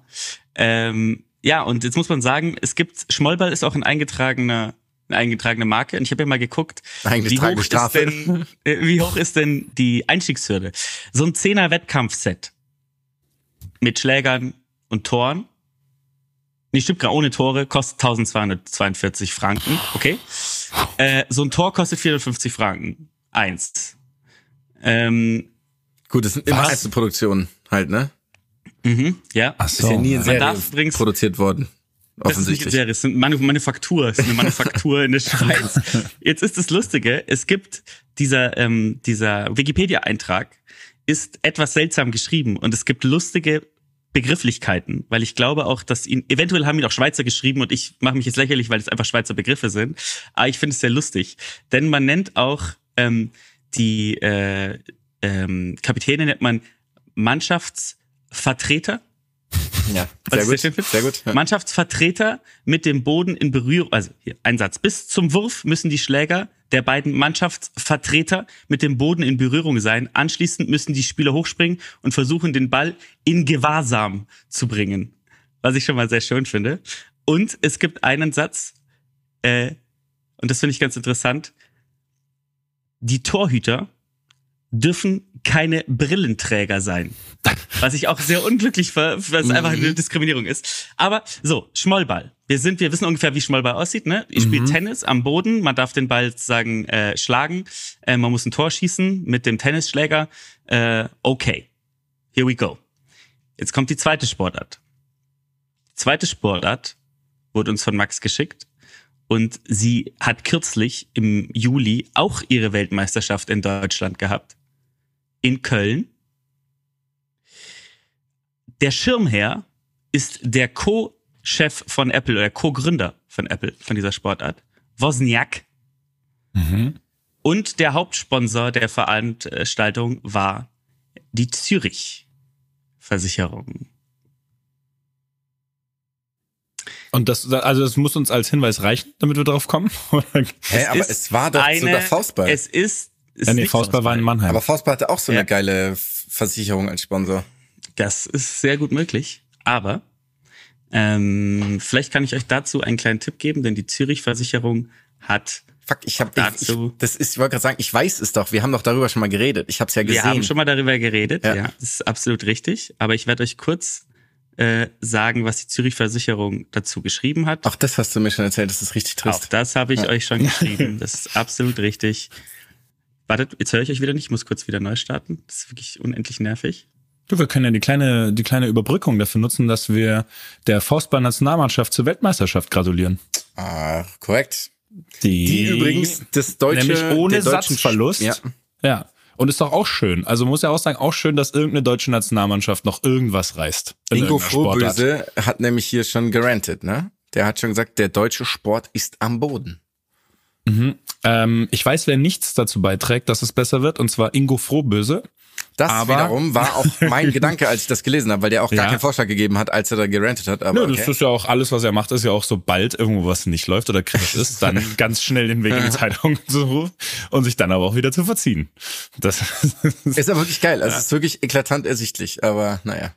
Speaker 4: Ähm, ja, und jetzt muss man sagen, es gibt, Schmollball ist auch ein eingetragener, eine eingetragene Marke. Und ich habe ja mal geguckt, wie hoch, ist
Speaker 2: Strafe.
Speaker 4: denn, äh, wie hoch ist denn die Einstiegshürde? So ein Zehner Wettkampfset mit Schlägern und Toren. Nee, stimmt gerade, ohne Tore kostet 1242 Franken, okay? Äh, so ein Tor kostet 450 Franken. Eins. Ähm,
Speaker 2: Gut, das sind immer
Speaker 5: Was?
Speaker 2: Einzelproduktionen halt, ne?
Speaker 4: mhm, ja.
Speaker 5: Ach
Speaker 2: Ist ja nie in
Speaker 4: Man
Speaker 2: Serie
Speaker 4: darf übrigens-
Speaker 2: produziert worden.
Speaker 4: Das ist nicht
Speaker 2: Offensichtlich.
Speaker 4: Serie, es sind Manu Manufaktur, es ist eine Manufaktur in der (laughs) Schweiz. Jetzt ist das Lustige, es gibt dieser, ähm, dieser Wikipedia-Eintrag ist etwas seltsam geschrieben und es gibt lustige Begrifflichkeiten, weil ich glaube auch, dass ihn, eventuell haben ihn auch Schweizer geschrieben und ich mache mich jetzt lächerlich, weil es einfach Schweizer Begriffe sind, aber ich finde es sehr lustig, denn man nennt auch ähm, die äh, ähm, Kapitäne nennt man Mannschaftsvertreter
Speaker 2: Ja, sehr gut.
Speaker 4: sehr.
Speaker 2: Sehr gut. Ja.
Speaker 4: Mannschaftsvertreter mit dem Boden in Berührung, also hier, ein Satz. Bis zum Wurf müssen die Schläger der beiden Mannschaftsvertreter mit dem Boden in Berührung sein. Anschließend müssen die Spieler hochspringen und versuchen, den Ball in Gewahrsam zu bringen. Was ich schon mal sehr schön finde. Und es gibt einen Satz, äh, und das finde ich ganz interessant. Die Torhüter dürfen keine Brillenträger sein. Was ich auch sehr unglücklich ver, was einfach eine Diskriminierung ist. Aber so, Schmollball. Wir sind, wir wissen ungefähr, wie Schmollball aussieht, ne? Ihr spielt Tennis am Boden, man darf den Ball sozusagen äh, schlagen, äh, man muss ein Tor schießen mit dem Tennisschläger. Äh, okay. Here we go. Jetzt kommt die zweite Sportart. Die zweite Sportart wurde uns von Max geschickt und sie hat kürzlich im Juli auch ihre Weltmeisterschaft in Deutschland gehabt. In Köln. Der Schirmherr ist der Co-Chef von Apple oder Co-Gründer von Apple, von dieser Sportart, Wozniak.
Speaker 5: Mhm.
Speaker 4: Und der Hauptsponsor der Veranstaltung war die Zürich Versicherung.
Speaker 5: Und das, also das muss uns als Hinweis reichen, damit wir drauf kommen? (laughs)
Speaker 2: Hä, aber
Speaker 4: ist
Speaker 2: es war doch sogar Faustball.
Speaker 4: Es ist, ist
Speaker 5: ja, nee, Faustball war in Mannheim.
Speaker 2: aber Faustball hatte auch so eine
Speaker 4: Ja.
Speaker 2: geile F- Versicherung als Sponsor.
Speaker 4: Das ist sehr gut möglich. Aber ähm, vielleicht kann ich euch dazu einen kleinen Tipp geben, denn die Zürich Versicherung hat
Speaker 2: Fuck, ich habe
Speaker 4: Dazu-
Speaker 2: ich, das ist, ich wollte gerade sagen, ich weiß es doch. Wir haben doch darüber schon mal geredet. Ich habe es ja gesehen.
Speaker 4: Wir haben schon mal darüber geredet,
Speaker 2: Ja.
Speaker 4: ja. das ist absolut richtig. Aber ich werde euch kurz äh, sagen, was die Zürich Versicherung dazu geschrieben hat.
Speaker 2: Auch das hast du mir schon erzählt. Das ist richtig
Speaker 4: Auch
Speaker 2: trist.
Speaker 4: das habe ich euch schon (laughs) geschrieben. Das ist absolut richtig. Wartet, jetzt höre ich euch wieder nicht. Ich muss kurz wieder neu starten. Das ist wirklich unendlich nervig.
Speaker 5: Du, wir können ja die kleine, die kleine Überbrückung dafür nutzen, dass wir der Faustball-Nationalmannschaft zur Weltmeisterschaft gratulieren.
Speaker 2: Ah, korrekt.
Speaker 5: Die,
Speaker 2: Die übrigens das deutsche
Speaker 5: nämlich ohne Satzverlust.
Speaker 2: Ja.
Speaker 5: Ja. Und ist doch auch schön. Also muss ja auch sagen, auch schön, dass irgendeine deutsche Nationalmannschaft noch irgendwas reißt. in
Speaker 2: Ingo. Frohböse hat nämlich hier schon gerantet, ne? Der hat schon gesagt, der deutsche Sport ist am Boden.
Speaker 5: Ähm, ich weiß, wer nichts dazu beiträgt, dass es besser wird, und zwar Ingo Frohböse.
Speaker 2: Das
Speaker 5: Aber-
Speaker 2: wiederum war auch (laughs) mein Gedanke, als ich das gelesen habe, weil der auch gar
Speaker 5: Ja.
Speaker 2: keinen Vorschlag gegeben hat, als er da gerantet hat. Aber
Speaker 5: Nö, das
Speaker 2: okay.
Speaker 5: ist ja auch alles, was er macht, ist ja auch sobald irgendwo was nicht läuft oder kritisch ist, dann (laughs) ganz schnell den Weg in die Zeitung (laughs) zu rufen und sich dann aber auch wieder zu verziehen. Das
Speaker 2: ist aber wirklich geil. Also es ist wirklich eklatant ersichtlich, aber naja.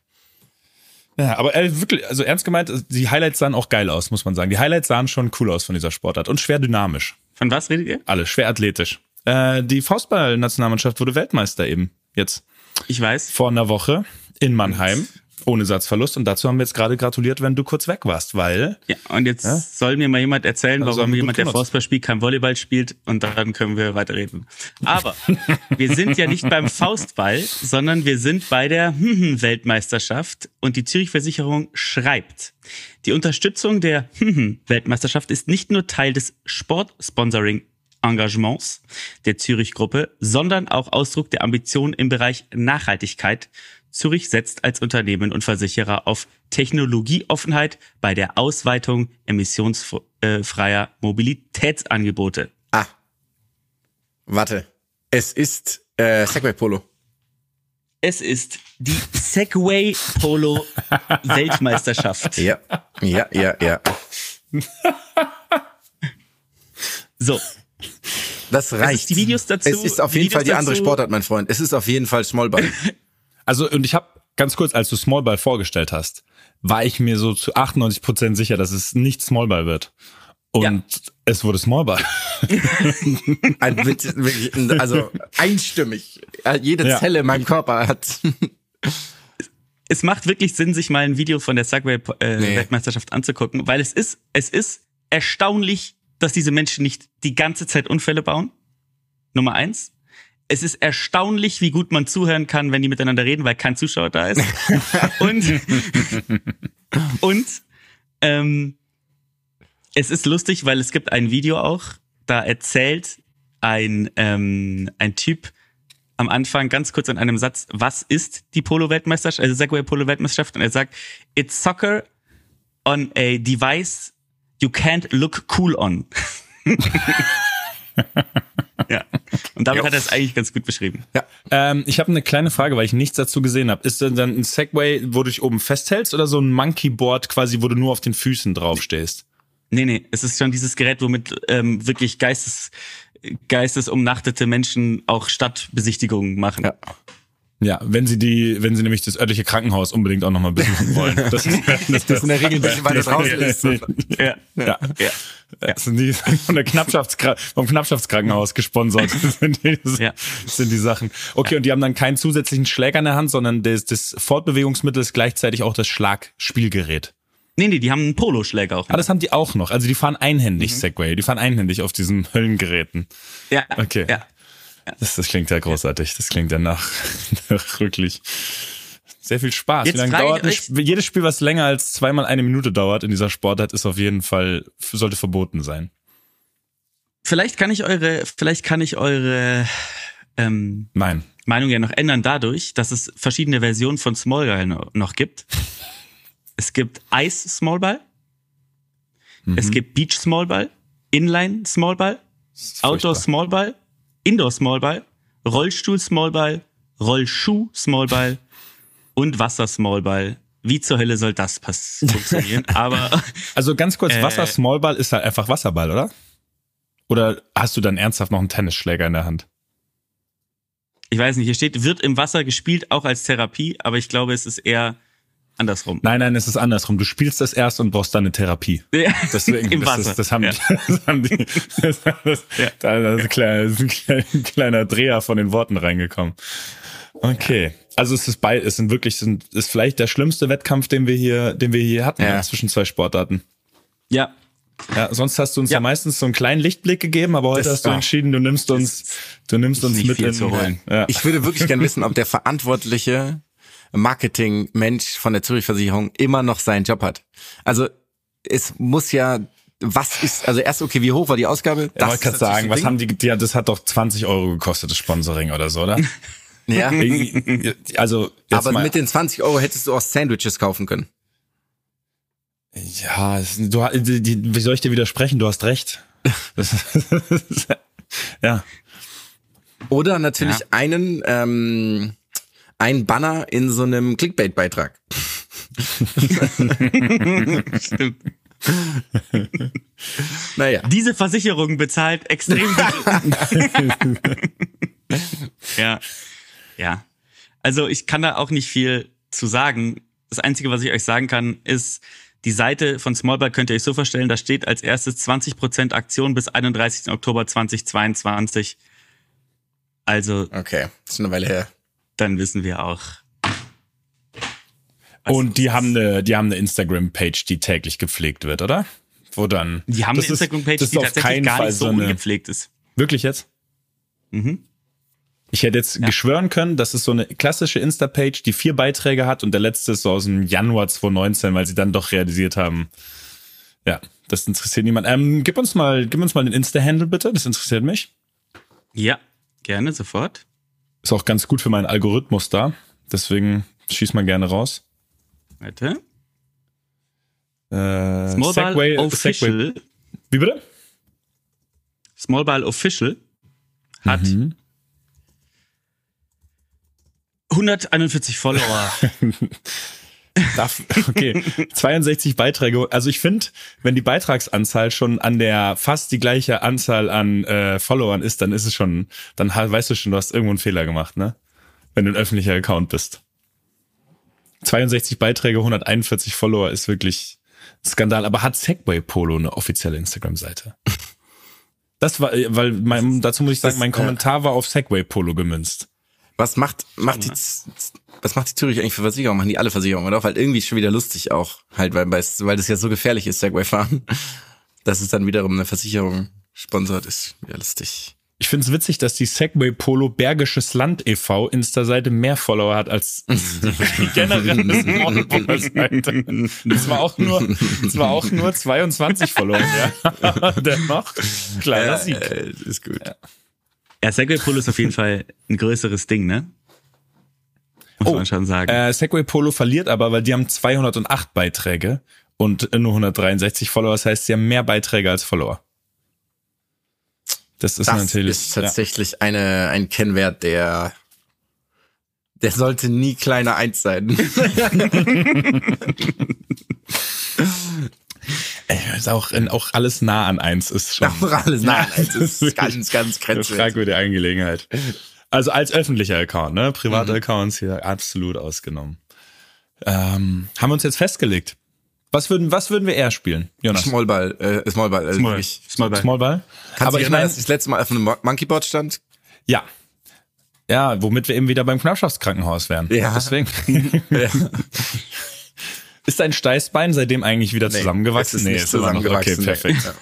Speaker 5: Ja, aber äh, wirklich, also ernst gemeint, die Highlights sahen auch geil aus, muss man sagen. Die Highlights sahen schon cool aus von dieser Sportart und schwer dynamisch.
Speaker 4: Von was redet ihr?
Speaker 5: Alle, schwer athletisch. Äh, die Faustball-Nationalmannschaft wurde Weltmeister eben jetzt
Speaker 4: Ich weiß.
Speaker 5: vor einer Woche in Mannheim. Ohne Satzverlust. Und dazu haben wir jetzt gerade gratuliert, wenn du kurz weg warst, weil
Speaker 4: Ja, und jetzt soll mir mal jemand erzählen,
Speaker 5: Also
Speaker 4: warum jemand, der. Fußball spielt, kein Volleyball spielt und dann können wir weiterreden. Aber (laughs) wir sind ja nicht beim Faustball, sondern wir sind bei der (laughs) Weltmeisterschaft und die Zürich Versicherung schreibt, die Unterstützung der (laughs) Weltmeisterschaft ist nicht nur Teil des Sportsponsoring Engagements der Zürich-Gruppe, sondern auch Ausdruck der Ambition im Bereich Nachhaltigkeit Zürich setzt als Unternehmen und Versicherer auf Technologieoffenheit bei der Ausweitung emissionsfreier Mobilitätsangebote.
Speaker 2: Ah. Warte. Es ist äh, Segway Polo.
Speaker 4: Es ist die Segway Polo (laughs) Weltmeisterschaft.
Speaker 2: Ja. Ja, ja, ja.
Speaker 4: So,
Speaker 2: Das reicht.
Speaker 4: ist die Videos dazu-
Speaker 2: Es ist auf jeden Fall die
Speaker 4: Videos
Speaker 2: andere
Speaker 4: dazu-
Speaker 2: Sportart, mein Freund. Es ist auf jeden Fall Smallball. (laughs)
Speaker 5: Also, und ich habe ganz kurz, als du Smallball vorgestellt hast, war ich mir so zu 98 Prozent sicher, dass es nicht Smallball wird. Und
Speaker 4: Ja.
Speaker 5: es wurde Smallball. (laughs)
Speaker 2: Ein, mit, wirklich, also einstimmig. Jede
Speaker 5: Ja.
Speaker 2: Zelle in meinem Körper hat. (laughs)
Speaker 4: es macht wirklich Sinn, sich mal ein Video von der Segway äh,
Speaker 2: Nee.
Speaker 4: Anzugucken, weil es ist, es ist erstaunlich, dass diese Menschen nicht die ganze Zeit Unfälle bauen. Nummer eins. Es ist erstaunlich, wie gut man zuhören kann, wenn die miteinander reden, weil kein Zuschauer da ist. (laughs) und und ähm, es ist lustig, weil es gibt ein Video auch, da erzählt ein, ähm, ein Typ am Anfang ganz kurz in einem Satz, was ist die Polo-Weltmeisterschaft, also Segway Polo-Weltmeisterschaft? Und er sagt, it's soccer on a device you can't look cool on. (laughs) (laughs) ja. Und damit hat er es eigentlich ganz gut beschrieben.
Speaker 5: Ähm, ich habe eine kleine Frage, weil ich nichts dazu gesehen habe. Ist denn dann ein Segway, wo du dich oben festhältst oder so ein Monkeyboard quasi, wo du nur auf den Füßen draufstehst?
Speaker 4: Nee, nee, es ist schon dieses Gerät, womit ähm, wirklich Geistes, geistesumnachtete Menschen auch Stadtbesichtigungen machen.
Speaker 2: Ja.
Speaker 5: Ja, wenn sie die, wenn sie nämlich das örtliche Krankenhaus unbedingt auch nochmal besuchen wollen. (laughs) Das ist, das,
Speaker 2: Das in der Regel ein bisschen weiter draußen ist.
Speaker 4: Ja.
Speaker 5: Ja.
Speaker 4: Ja.
Speaker 5: Das sind die von der Knappschaftskra vom Knappschaftskrankenhaus gesponsert. Das (laughs) sind die, das
Speaker 4: Ja.
Speaker 5: sind die Sachen. Okay, und die haben dann keinen zusätzlichen Schläger in der Hand, sondern das, das Fortbewegungsmittel ist gleichzeitig auch das Schlagspielgerät.
Speaker 4: Nee, nee, die haben einen Poloschläger auch.
Speaker 5: Ah, das haben die auch noch. Also die fahren einhändig Segway. Die fahren einhändig auf diesen Höllengeräten.
Speaker 4: ja.
Speaker 5: Okay.
Speaker 4: Ja.
Speaker 5: Das, das klingt ja großartig. Das klingt ja nach, (laughs) nach wirklich sehr viel Spaß.
Speaker 4: Jetzt
Speaker 5: Wie lange dauert ein jedes Spiel, was länger als zweimal eine Minute dauert in dieser Sportart, ist auf jeden Fall sollte verboten sein.
Speaker 4: Vielleicht kann ich eure, vielleicht kann ich eure ähm,
Speaker 5: Nein.
Speaker 4: Meinung ja noch ändern dadurch, dass es verschiedene Versionen von Smallball no- noch gibt. (laughs) Es gibt Ice Smallball,
Speaker 5: Mhm.
Speaker 4: es gibt Beach Smallball, Inline Smallball, Outdoor
Speaker 5: furchtbar.
Speaker 4: Smallball, Indoor Smallball, Rollstuhl Smallball, Rollschuh Smallball und Wasser Smallball. Wie zur Hölle soll das funktionieren? (laughs) Aber
Speaker 5: Also ganz kurz,
Speaker 4: Äh,
Speaker 5: Wasser Smallball ist halt einfach Wasserball, oder? Oder hast du dann ernsthaft noch einen Tennisschläger in der Hand?
Speaker 4: ich weiß nicht, hier steht, wird im Wasser gespielt, auch als Therapie, aber ich glaube, es ist eher andersrum.
Speaker 5: Nein, nein, es ist andersrum. Du spielst das erst und brauchst dann eine Therapie. (laughs)
Speaker 4: Ja,
Speaker 5: Deswegen,
Speaker 4: Im
Speaker 5: das,
Speaker 4: Wasser.
Speaker 5: Ist, das, haben
Speaker 4: ja.
Speaker 5: die, (laughs) das haben die. Das, das,
Speaker 4: Ja.
Speaker 5: da ist ein kleiner, ist ein kleiner, (laughs) ein kleiner Dreher von den Worten reingekommen. Okay. Also es ist bei, es sind wirklich, sind, ist vielleicht der schlimmste Wettkampf, den wir hier, den wir hier hatten,
Speaker 2: Ja.
Speaker 5: zwischen zwei Sportarten.
Speaker 4: ja,
Speaker 5: Ja, sonst hast du uns ja,
Speaker 4: Ja.
Speaker 5: meistens so einen kleinen Lichtblick gegeben, aber heute
Speaker 2: Das-
Speaker 5: hast du entschieden, du nimmst uns, du nimmst uns
Speaker 4: nicht
Speaker 5: mit
Speaker 4: viel
Speaker 5: in,
Speaker 4: zu holen.
Speaker 5: Ja.
Speaker 2: Ich würde wirklich gern wissen, ob der verantwortliche Marketing-Mensch von der Zürich-Versicherung immer noch seinen Job hat. Also es muss ja, was ist, also erst okay, wie hoch war die Ausgabe?
Speaker 5: Ich wollte gerade
Speaker 2: ist
Speaker 5: sagen, was
Speaker 2: natürlich
Speaker 5: haben die, ja, das hat doch 20 Euro gekostet, das Sponsoring oder so, oder? (laughs)
Speaker 2: Ding. Ja.
Speaker 5: also, jetzt
Speaker 2: Aber
Speaker 5: mal,
Speaker 2: mit den 20 Euro hättest du auch Sandwiches kaufen können.
Speaker 5: Ja, du, die, die, wie soll ich dir widersprechen? Du hast recht. Das, (laughs) (laughs) ja.
Speaker 2: Oder natürlich
Speaker 4: Ja.
Speaker 2: einen, ähm, ein Banner in so einem Clickbait-Beitrag.
Speaker 4: stimmt.
Speaker 2: Naja.
Speaker 4: Diese Versicherung bezahlt extrem (laughs) ja. Ja. Also ich kann da auch nicht viel zu sagen. Das Einzige, was ich euch sagen kann, ist, die Seite von Smallball könnt ihr euch so vorstellen, da steht als erstes 20% Aktion bis 31. Oktober 2022. Also
Speaker 2: Okay, das ist eine Weile her.
Speaker 4: Dann wissen wir auch.
Speaker 5: Und die haben eine, die haben eine Instagram-Page, die täglich gepflegt wird, oder? Wo dann?
Speaker 4: Die haben eine Instagram-Page, die tatsächlich gar
Speaker 5: Fall
Speaker 4: nicht so
Speaker 5: so
Speaker 4: ungepflegt ist.
Speaker 5: Wirklich jetzt?
Speaker 4: Mhm.
Speaker 5: Ich hätte jetzt geschwören können, das ist so eine klassische Insta-Page, die vier Beiträge hat und der letzte ist so aus dem Januar 2019, weil sie dann doch realisiert haben, ja, das interessiert niemand. Ähm, gib uns mal, gib uns mal den Insta-Handle bitte, das interessiert mich.
Speaker 4: Ja, gerne, sofort.
Speaker 5: Ist auch ganz gut für meinen Algorithmus da. Deswegen Schieß mal gerne raus.
Speaker 4: Warte.
Speaker 5: Äh,
Speaker 4: Smallball
Speaker 5: Segway-
Speaker 4: Official.
Speaker 5: Segway- Wie bitte?
Speaker 4: Smallball Official hat
Speaker 5: Mhm.
Speaker 4: 141 Follower. (laughs)
Speaker 5: Darf, (laughs) okay, 62 Beiträge. Also ich finde, wenn die Beitragsanzahl schon an der fast die gleiche Anzahl an äh, Followern ist, dann ist es schon, dann weißt du schon, du hast irgendwo einen Fehler gemacht, ne? Wenn du ein öffentlicher Account bist. 62 Beiträge, 141 Follower ist wirklich Skandal. Aber hat Segway Polo eine offizielle Instagram-Seite? (laughs) Das war, äh, weil mein, dazu muss ich sagen, mein
Speaker 2: äh,
Speaker 5: Kommentar war auf Segway Polo gemünzt.
Speaker 2: Was macht, macht die, was macht die Zürich eigentlich für Versicherungen? Machen die alle Versicherungen, oder? Weil irgendwie ist schon wieder lustig auch, halt, weil, weil weil das ja so gefährlich ist, Segway fahren, (laughs) dass es dann wiederum eine Versicherung sponsert, ist wieder lustig.
Speaker 5: Ich finde es witzig, dass die Segway Polo Bergisches Land e.V. Insta-Seite mehr Follower hat als (laughs) die generelle Smallball-Seite. Das war auch nur, das war auch nur 22 Follower. Ja. (laughs) Dennoch, kleiner Sieg.
Speaker 2: Äh, ist gut.
Speaker 4: ja, Segway Polo ist auf jeden Fall ein größeres Ding, ne? Muss man schon sagen.
Speaker 5: Äh, Segway Polo verliert aber, weil die haben 208 Beiträge und nur 163 Follower. Das heißt, sie haben mehr Beiträge als Follower. Das ist
Speaker 2: Das
Speaker 5: natürlich.
Speaker 2: ist tatsächlich eine, ein Kennwert, der, der sollte nie kleiner eins sein. (laughs) (laughs)
Speaker 5: ja, ist auch, auch alles nah an eins ist schon.
Speaker 2: Auch alles nein, es (laughs) ist
Speaker 5: Wirklich
Speaker 2: ganz, ganz
Speaker 5: Eine
Speaker 2: grenzwertig.
Speaker 5: fragwürdige Angelegenheit. Also als öffentlicher Account, ne? Private
Speaker 2: Mhm.
Speaker 5: Accounts hier absolut ausgenommen. Ähm, haben wir uns jetzt festgelegt. Was würden, was würden wir eher spielen, Jonas?
Speaker 2: Smallball, äh, Smallball, also
Speaker 4: Small,
Speaker 2: wirklich.
Speaker 4: Smallball.
Speaker 5: Smallball?
Speaker 2: Kannst
Speaker 5: Aber ich meine,
Speaker 2: dass ich das letzte Mal auf einem Mon- Monkeyboard stand?
Speaker 5: ja. Ja, womit wir eben wieder beim Knappschaftskrankenhaus wären.
Speaker 2: Ja.
Speaker 5: Deswegen. (laughs)
Speaker 2: Ja. (laughs)
Speaker 5: Ist dein Steißbein seitdem eigentlich wieder zusammengewachsen?
Speaker 2: es ist nicht
Speaker 5: ist
Speaker 2: zusammengewachsen.
Speaker 5: Okay, perfekt.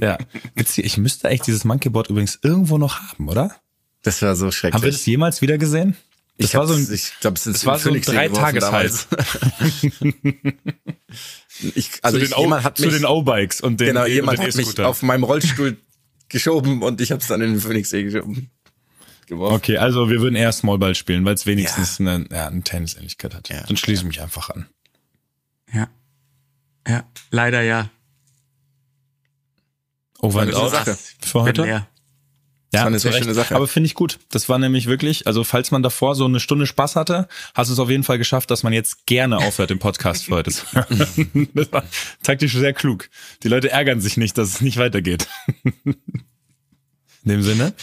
Speaker 5: Ja. Witzig, ich müsste echt dieses Monkeyboard übrigens irgendwo noch haben, oder?
Speaker 2: Das war so schrecklich.
Speaker 5: Haben wir das jemals wieder gesehen? Das
Speaker 2: ich
Speaker 5: war so ein,
Speaker 2: ich glaube, es ist
Speaker 5: war so ein Dreitageshals.
Speaker 2: damals. (laughs) ich, also
Speaker 5: zu
Speaker 2: ich,
Speaker 5: den, o,
Speaker 2: jemand hat
Speaker 5: zu
Speaker 2: mich,
Speaker 5: den O-Bikes und den,
Speaker 2: genau,
Speaker 5: und
Speaker 2: jemand
Speaker 5: den
Speaker 2: hat mich auf meinem Rollstuhl geschoben und ich habe es dann in den Phoenixsee geschoben. Geworfen.
Speaker 5: Okay, also wir würden eher Smallball spielen, weil es wenigstens eine, ja, eine Tennisähnlichkeit hat.
Speaker 2: Ja.
Speaker 5: Dann schließe ich mich einfach an.
Speaker 4: Ja. Ja, leider ja.
Speaker 5: Over
Speaker 2: War
Speaker 5: and out für heute.
Speaker 4: Ja.
Speaker 5: Ja,
Speaker 2: war eine schöne Sache.
Speaker 5: Aber finde ich gut. Das war nämlich wirklich, also falls man davor so eine Stunde Spaß hatte, hast du es auf jeden Fall geschafft, dass man jetzt gerne aufhört, den Podcast für heute zu hören. (laughs) Das war taktisch sehr klug. Die Leute ärgern sich nicht, dass es nicht weitergeht. In dem Sinne,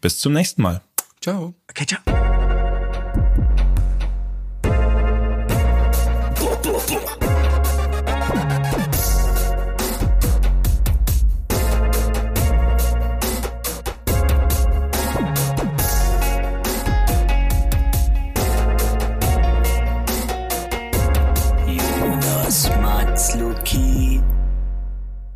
Speaker 5: bis zum nächsten Mal.
Speaker 2: Ciao.
Speaker 4: Okay, ciao.